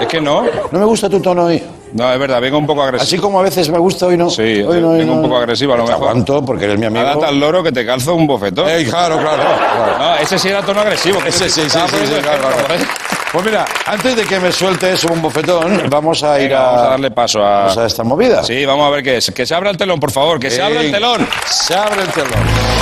Es que no. No me gusta tu tono hoy. No, es verdad, vengo un poco agresivo. Así como a veces me gusta, hoy no. Sí, hoy no, hoy vengo no. un poco agresivo a lo Te mejor. aguanto porque eres mi amigo. Nada tan loro que te calzo un bofetón. Ey, claro, claro, claro. No, ese sí era tono agresivo. Ese sí, sí, sí, sí, claro. ¿eh? Pues mira, antes de que me sueltes un bofetón, vamos a ir a, vamos a darle paso a... vamos a esta movida. Sí, vamos a ver qué es. Que se abra el telón, por favor, que se abra el telón. Se abre el telón.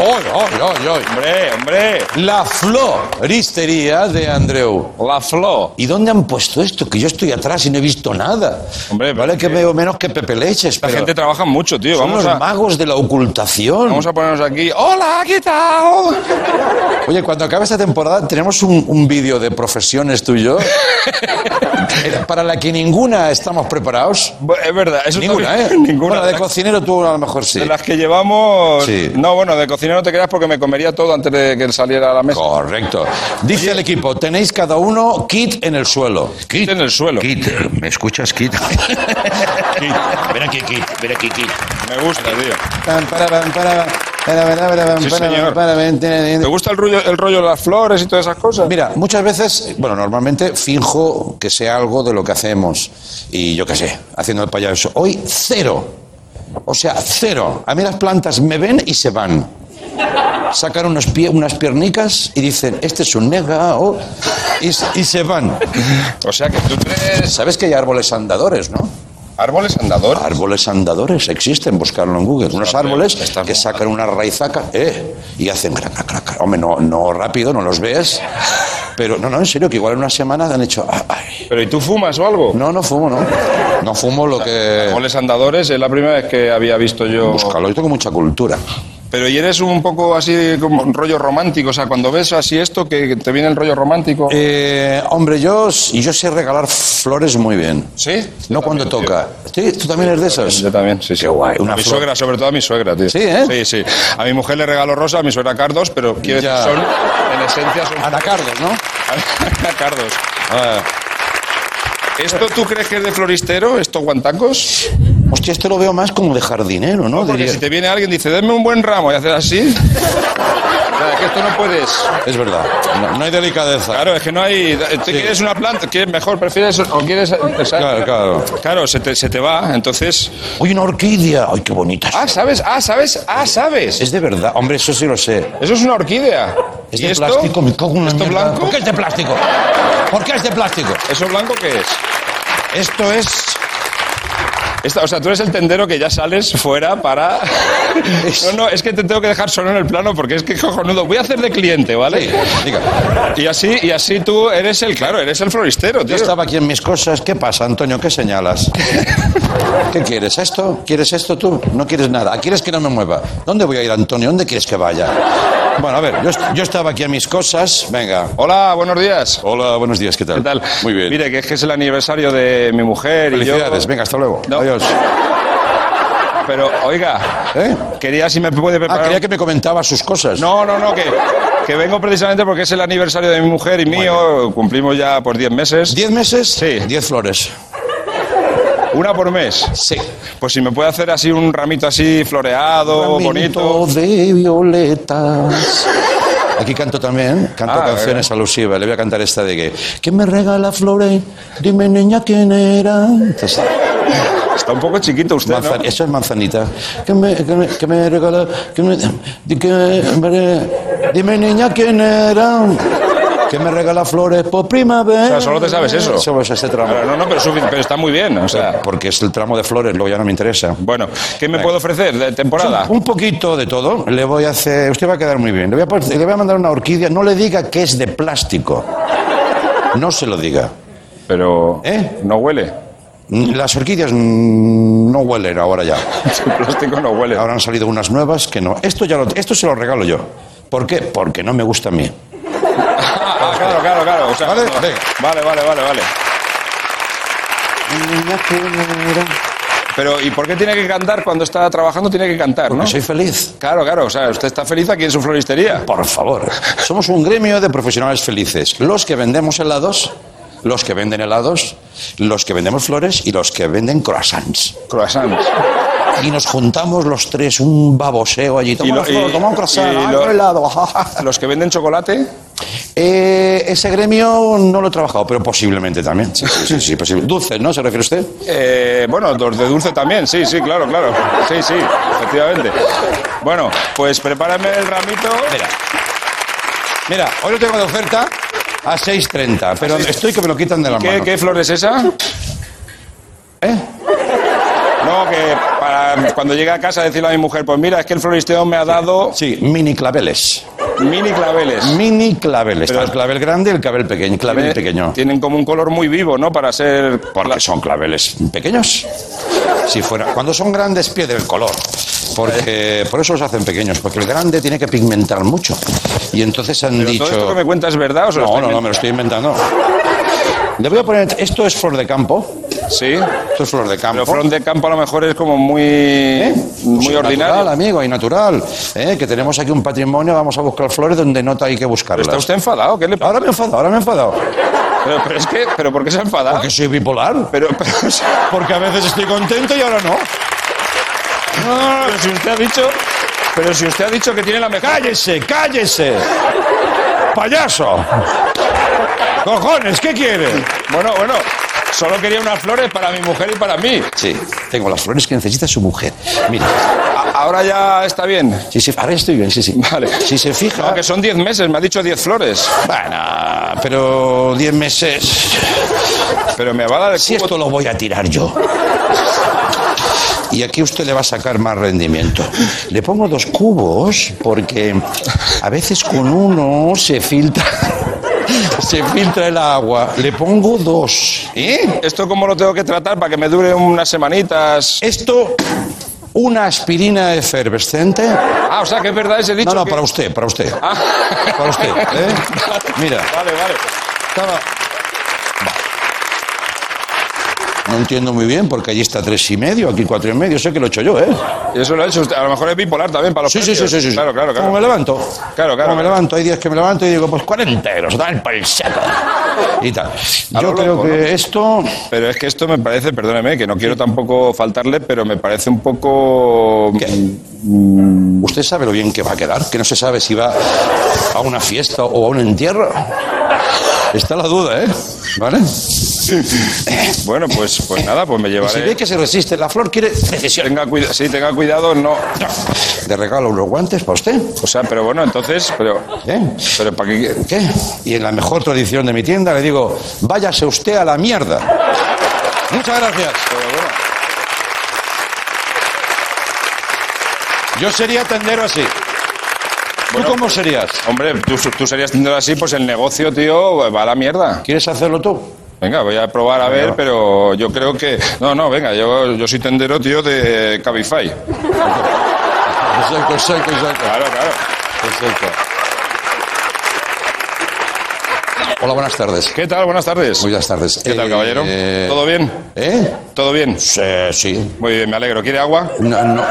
¡Ay, ay, ay, ay, ay, ay! Hombre, hombre. La floristería de Andreu. La Flo. ¿Y dónde han puesto esto? Que yo estoy atrás y no he visto nada. Hombre, vale que veo menos que Pepe Leches, La pero gente trabaja mucho, tío. son Vamos los a, magos de la ocultación. vamos a ponernos aquí. ¡Hola, qué tal! Oye, cuando acabe esta temporada tenemos un, un vídeo de profesiones tú y yo, eh, para la que ninguna estamos preparados. Es verdad, eso Ninguna, ¿eh? Ninguna. Bueno, de cocinero tú a lo mejor sí. De las que llevamos. Sí. No, bueno, de cocinero no te creas porque me comería todo antes de que saliera a la mesa. Correcto. Dice el equipo, tenéis cada uno kit en el suelo. Kit en el suelo. Kit, ¿me escuchas, Kit? Kit. Ven aquí, Kit. Ven aquí, Kit. Me gusta, tío. Pam, para, pam, para, Sí, señor. ¿Te gusta el rollo, el rollo de las flores y todas esas cosas? Mira, muchas veces, bueno, normalmente finjo que sé algo de lo que hacemos. Y yo qué sé, haciendo el payaso. Hoy, cero. O sea, cero. A mí las plantas me ven y se van. Sacan unos pie, unas piernicas y dicen, este es un negao. Y, s- y se van. O sea que tú crees. ¿Sabes que hay árboles andadores, no? ¿Árboles andadores? Árboles andadores, existen, buscarlo en Google. Unos árboles que sacan una raizaca eh, y hacen crac, crac, crac, crac. Hombre, no, no rápido, no los ves. Pero no, no, en serio, que igual en una semana han hecho. ah, ay. ¿Pero y tú fumas o algo? No, no fumo, no. No fumo lo que. Árboles andadores es la primera vez que había visto yo. Búscalo, yo tengo mucha cultura. Pero y eres un poco así como un rollo romántico, o sea, cuando ves así esto, que te viene el rollo romántico. Eh, hombre, yo, y yo sé regalar flores muy bien. ¿Sí? No cuando toca. ¿Sí? ¿Tú también eres de esos? Yo también, sí, sí. Qué guay. A Una mi flor. suegra, sobre todo a mi suegra, tío. Sí, ¿eh? Sí, sí. A mi mujer le regalo rosa, a mi suegra cardos, pero quiero decir, son, en esencia, son... Anacardos, ¿no? cardos. Ah. ¿Esto tú crees que es de floristero, esto guantacos? Hostia, esto lo veo más como de jardinero, ¿no? Porque Diría- si te viene alguien y dice, denme un buen ramo y haces así... O sea, que esto no puedes... Es verdad. No, no hay delicadeza. Claro, es que no hay... ¿Te quieres una planta? ¿Quieres mejor? ¿Prefieres o quieres...? Claro, claro. Claro, se te, se te va, entonces... Oye, una orquídea. Ay, qué bonita. Ah, ¿sabes? Ah, ¿sabes? Ah, ¿sabes? Es de verdad. Hombre, eso sí lo sé. Eso es una orquídea. Es ¿Y de esto? plástico, me cago en la ¿Esto mierda. blanco? ¿Por qué es de plástico? ¿Por qué es de plástico? ¿Eso blanco qué es? Esto es. Esta- o sea, tú eres el tendero que ya sales fuera para... No, no, es que te tengo que dejar solo en el plano porque es que cojonudo. Voy a hacer de cliente, ¿vale? Sí, diga. Y así, y así tú eres el, claro, eres el floristero, Yo tío. estaba aquí en mis cosas. ¿Qué pasa, Antonio? ¿Qué señalas? ¿Qué quieres? ¿Esto? ¿Quieres esto tú? No quieres nada. Ah, ¿Quieres que no me mueva? ¿Dónde voy a ir, Antonio? ¿Dónde quieres que vaya? Bueno, a ver, yo, yo estaba aquí en mis cosas. Venga. Hola, buenos días. Hola, buenos días. ¿Qué tal? ¿Qué tal? Muy bien. Mire, que es que es el aniversario de mi mujer y yo... Felicidades. Venga, hasta luego. No. Adiós. Pero, oiga, ¿Eh? quería si me puede Ah, preparar... quería que me comentaba sus cosas. No, no, no, que, que vengo precisamente porque es el aniversario de mi mujer y mío. Cumplimos ya por 10 meses. ¿Diez meses? Sí. Diez flores. ¿Una por mes? Sí. Pues si me puede hacer así un ramito así floreado, bonito. de violetas. Aquí canto también, canto Ah, canciones alusivas. Le voy a cantar esta de que. ¿Quién me regala flores? Dime, niña, quién era. Entonces, Está un poco chiquito usted, ¿no? manzan- Eso es manzanita. ¿Quién me, que me, que me regala? que me- di- que me- dime, niña, quién era. Que me regala flores por primavera. O sea, solo te sabes eso. Solo es ese tramo. Claro, no, no, pero, pero está muy bien. O sea, Porque es el tramo de flores, luego ya no me interesa. bueno, ¿qué me puede ofrecer de temporada? Un poquito de todo. Le voy a hacer. Usted va a quedar muy bien. Le voy a, le voy a mandar una orquídea. No le diga que es de plástico. No se lo diga. Pero ¿Eh? no huele. Las orquídeas no huelen ahora ya. El plástico no huele. Ahora han salido unas nuevas que no. Esto ya lo, esto se lo regalo yo. ¿Por qué? Porque no me gusta a mí. Ah, claro, claro, claro. O sea, Vale, no. vale, vale, vale, vale. Pero, ¿y por qué tiene que cantar cuando está trabajando? Tiene que cantar, ¿no? Porque soy feliz. Claro, claro. O sea, usted está feliz aquí en su floristería. Por favor. Somos un gremio de profesionales felices. Los que vendemos helados, los que venden helados, los que vendemos flores y los que venden croissants. Croissants. Y nos juntamos los tres, un baboseo allí. Toma, Y lo- flor, y- toma un croissant, y ah, lo- helado. Los que venden chocolate. Eh, ese gremio no lo he trabajado, pero posiblemente también. Sí, sí, sí, sí, posible. Dulces, ¿no? ¿Se refiere usted? Eh, bueno, los de dulce también, sí, sí, claro, claro. Sí, sí, efectivamente. Bueno, pues prepárame el ramito. Mira. Mira, hoy lo tengo de oferta a 6.30, pero estoy que me lo quitan de la ¿Qué, mano. qué flor es esa? ¿Eh? No, que para cuando llegue a casa decirle a mi mujer, pues mira, es que el floristeo me ha dado Sí, mini claveles. Mini claveles. Mini claveles. Pero- Está el clavel grande y el clavel pequeño. Clavel Tiene- pequeño. Tienen como un color muy vivo, ¿no? Para ser... Porque son claveles pequeños. Si fuera, cuando son grandes pierde el color. Porque por eso los hacen pequeños, porque el grande tiene que pigmentar mucho. Y entonces han Pero dicho. ¿Todo esto que me cuenta es verdad o se lo No, no, no, me lo estoy inventando. Le voy a poner. Esto es flor de campo. Sí. Esto es flor de campo. Pero front de campo a lo mejor es como muy, ¿Eh? muy Pues ordinario. Natural, amigo, y natural. ¿eh? Que tenemos aquí un patrimonio, vamos a buscar flores donde no hay que buscarlas. ¿Está usted enfadado? ¿Qué le pasa? Ahora me he enfadado, ahora me he enfadado. Pero, pero es que, ¿pero por qué se ha enfadado? Porque soy bipolar. Pero, pero, Porque a veces estoy contento y ahora no. pero si usted ha dicho, pero si usted ha dicho que tiene la mejor. ¡Cállese, cállese! ¡Payaso! ¡Cojones, qué quiere! Bueno, bueno, solo quería unas flores para mi mujer y para mí. Sí, tengo las flores que necesita su mujer. Mira, A- ahora ya está bien. sí, sí, ahora estoy bien, sí, sí. Vale. Si se fija... No, que son 10 meses, me ha dicho 10 flores. Bueno, pero 10 meses... Pero me va a dar el Si cubo. esto lo voy a tirar yo. Y aquí usted le va a sacar más rendimiento. Le pongo dos cubos porque a veces con uno se filtra, se filtra el agua. Le pongo dos. ¿eh? ¿Esto cómo lo tengo que tratar para que me dure unas semanitas? Esto, una aspirina efervescente. Ah, o sea que es verdad ese dicho. No, no, que- para usted, para usted. Ah. Para usted. ¿eh? Mira, Vale, vale. estaba. No entiendo muy bien porque allí está tres y medio, aquí cuatro y medio. Sé que lo he hecho yo, ¿eh? Y eso lo ha hecho usted. A lo mejor es bipolar también para los Sí, sí, sí, sí, sí. Claro, claro, claro. ¿Cómo me levanto? Claro, claro, ¿Cómo me levanto? Hay días que me levanto y digo, pues 40 euros, por el saco. Y tal. A Yo creo loco, que ¿no? esto. Pero es que esto me parece, perdóneme, que no quiero tampoco faltarle, pero me parece un poco... ¿Usted sabe lo bien que va a quedar? Que no se sabe si va a una fiesta o a un entierro. Está la duda, ¿eh? ¿Vale? Bueno, pues, pues nada, pues me Y si llevaré... ve que se resiste, la flor quiere precisión. Tenga cuidado, sí, tenga cuidado, no... Le regalo unos guantes para usted. O sea, pero bueno, entonces, pero... ¿Eh? Pero para qué... ¿Qué? Y en la mejor tradición de mi tienda le digo, váyase usted a la mierda. Muchas gracias. Pero bueno, Yo sería tendero así. ¿Tú cómo serías? hombre, tú, tú serías teniendo así, pues el negocio, tío, va a la mierda. ¿Quieres hacerlo tú? Venga, voy a probar a ver, pero yo creo que... No, no, venga, yo, yo soy tendero, tío, de Cabify. Exacto, exacto, exacto. Claro, claro. Perfecto. Hola, buenas tardes. ¿Qué tal? Buenas tardes. Buenas tardes. ¿Qué tal, Eh, caballero? ¿Todo bien? ¿Eh? ¿Todo bien? Sí, sí. Muy bien, me alegro. ¿Quiere agua? No, no.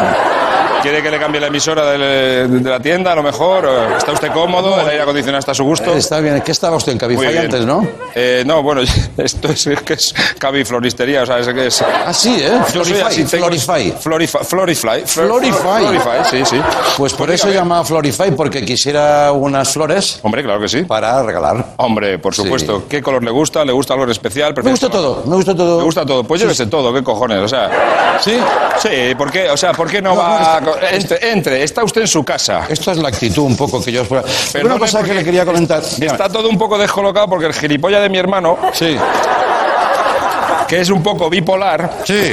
¿Quiere que le cambie la emisora de, la tienda, a lo mejor? ¿O ¿Está usted cómodo? ¿El aire acondicionado está a su gusto? Está bien. ¿Qué estaba usted en Cabify antes, no? Eh, no, bueno, esto es, es que es cabifloristería, o sea, es que es... Ah, sí, ¿eh? Florify, así, Florify. Florify. Florify. Florify. Florify, sí, sí. Pues por eso llamaba Florify, porque quisiera unas flores Hombre, claro que sí. para regalar. Hombre, por supuesto. ¿Qué color le gusta? ¿Le gusta algo en especial? Me gusta todo, me gusta todo. Me gusta todo. Pues llévese todo, ¿qué cojones? O sea... ¿Sí? Sí, ¿por qué? O sea, ¿por qué no, No, va...? no, entre, entre, está usted en su casa. Esto es la actitud un poco que yo os puedo... Una cosa que le quería comentar. Dígame. Está todo un poco descolocado porque el gilipollas de mi hermano, Sí, que es un poco bipolar, sí.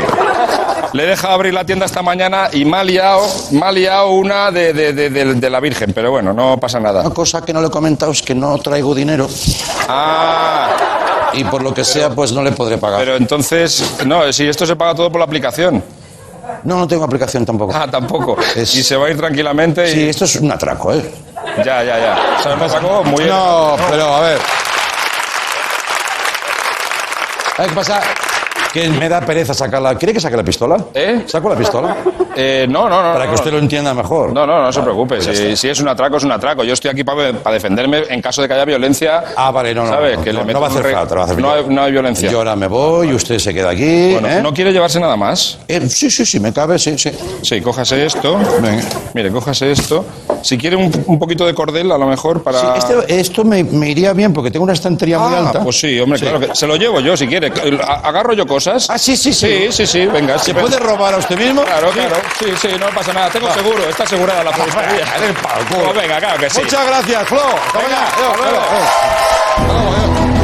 le deja abrir la tienda esta mañana y me ha liado, me ha liado una de, de- de- de- de la Virgen. Pero bueno, no pasa nada. Una cosa que no le he comentado es que no traigo dinero Ah, y por lo que sea, pues no le podré pagar. pero entonces... No, si esto se paga todo por la aplicación. No, no tengo aplicación tampoco. Ah, tampoco. Es- Y se va a ir tranquilamente y... Sí, esto es un atraco, ¿eh? Ya, ya, ya. O sea, me sacó muy... No, pero a ver. ¿Sabes qué pasa? Que me da pereza sacarla. ¿Quiere que saque la pistola? ¿Eh? ¿Saco la pistola? Eh, no, no, no. Para no, que usted no. lo entienda mejor. No, no, no se preocupe. pues si, si es un atraco, es un atraco. Yo estoy aquí para, para defenderme en caso de que haya violencia. Ah, vale, no, no. ¿Sabe? no, que le meto va a hacer re- falta, no va a hacer falta. no hay violencia. Yo ahora me voy usted se queda aquí. Bueno, ¿eh? ¿no quiere llevarse nada más? Eh, sí, sí, sí, me cabe, sí, sí. Sí, cójase esto. Venga. Mire, cójase esto. Si quiere un, un poquito de cordel, a lo mejor para... Sí, este- esto me, me iría bien porque tengo una estantería muy Ah, alta. pues sí, hombre, claro que se lo llevo yo si quiere. Agarro yo cosas. Ah, sí, sí, sí. Sí, sí, sí, venga. ¿Se sí, puede venga. robar a usted mismo? Claro, Sí. claro. Sí, sí, no pasa nada. Tengo seguro, está asegurada la floristería. Palo, Pues venga, claro que sí. Muchas gracias, Flo. Hasta Venga, mañana. hasta luego. Hasta luego.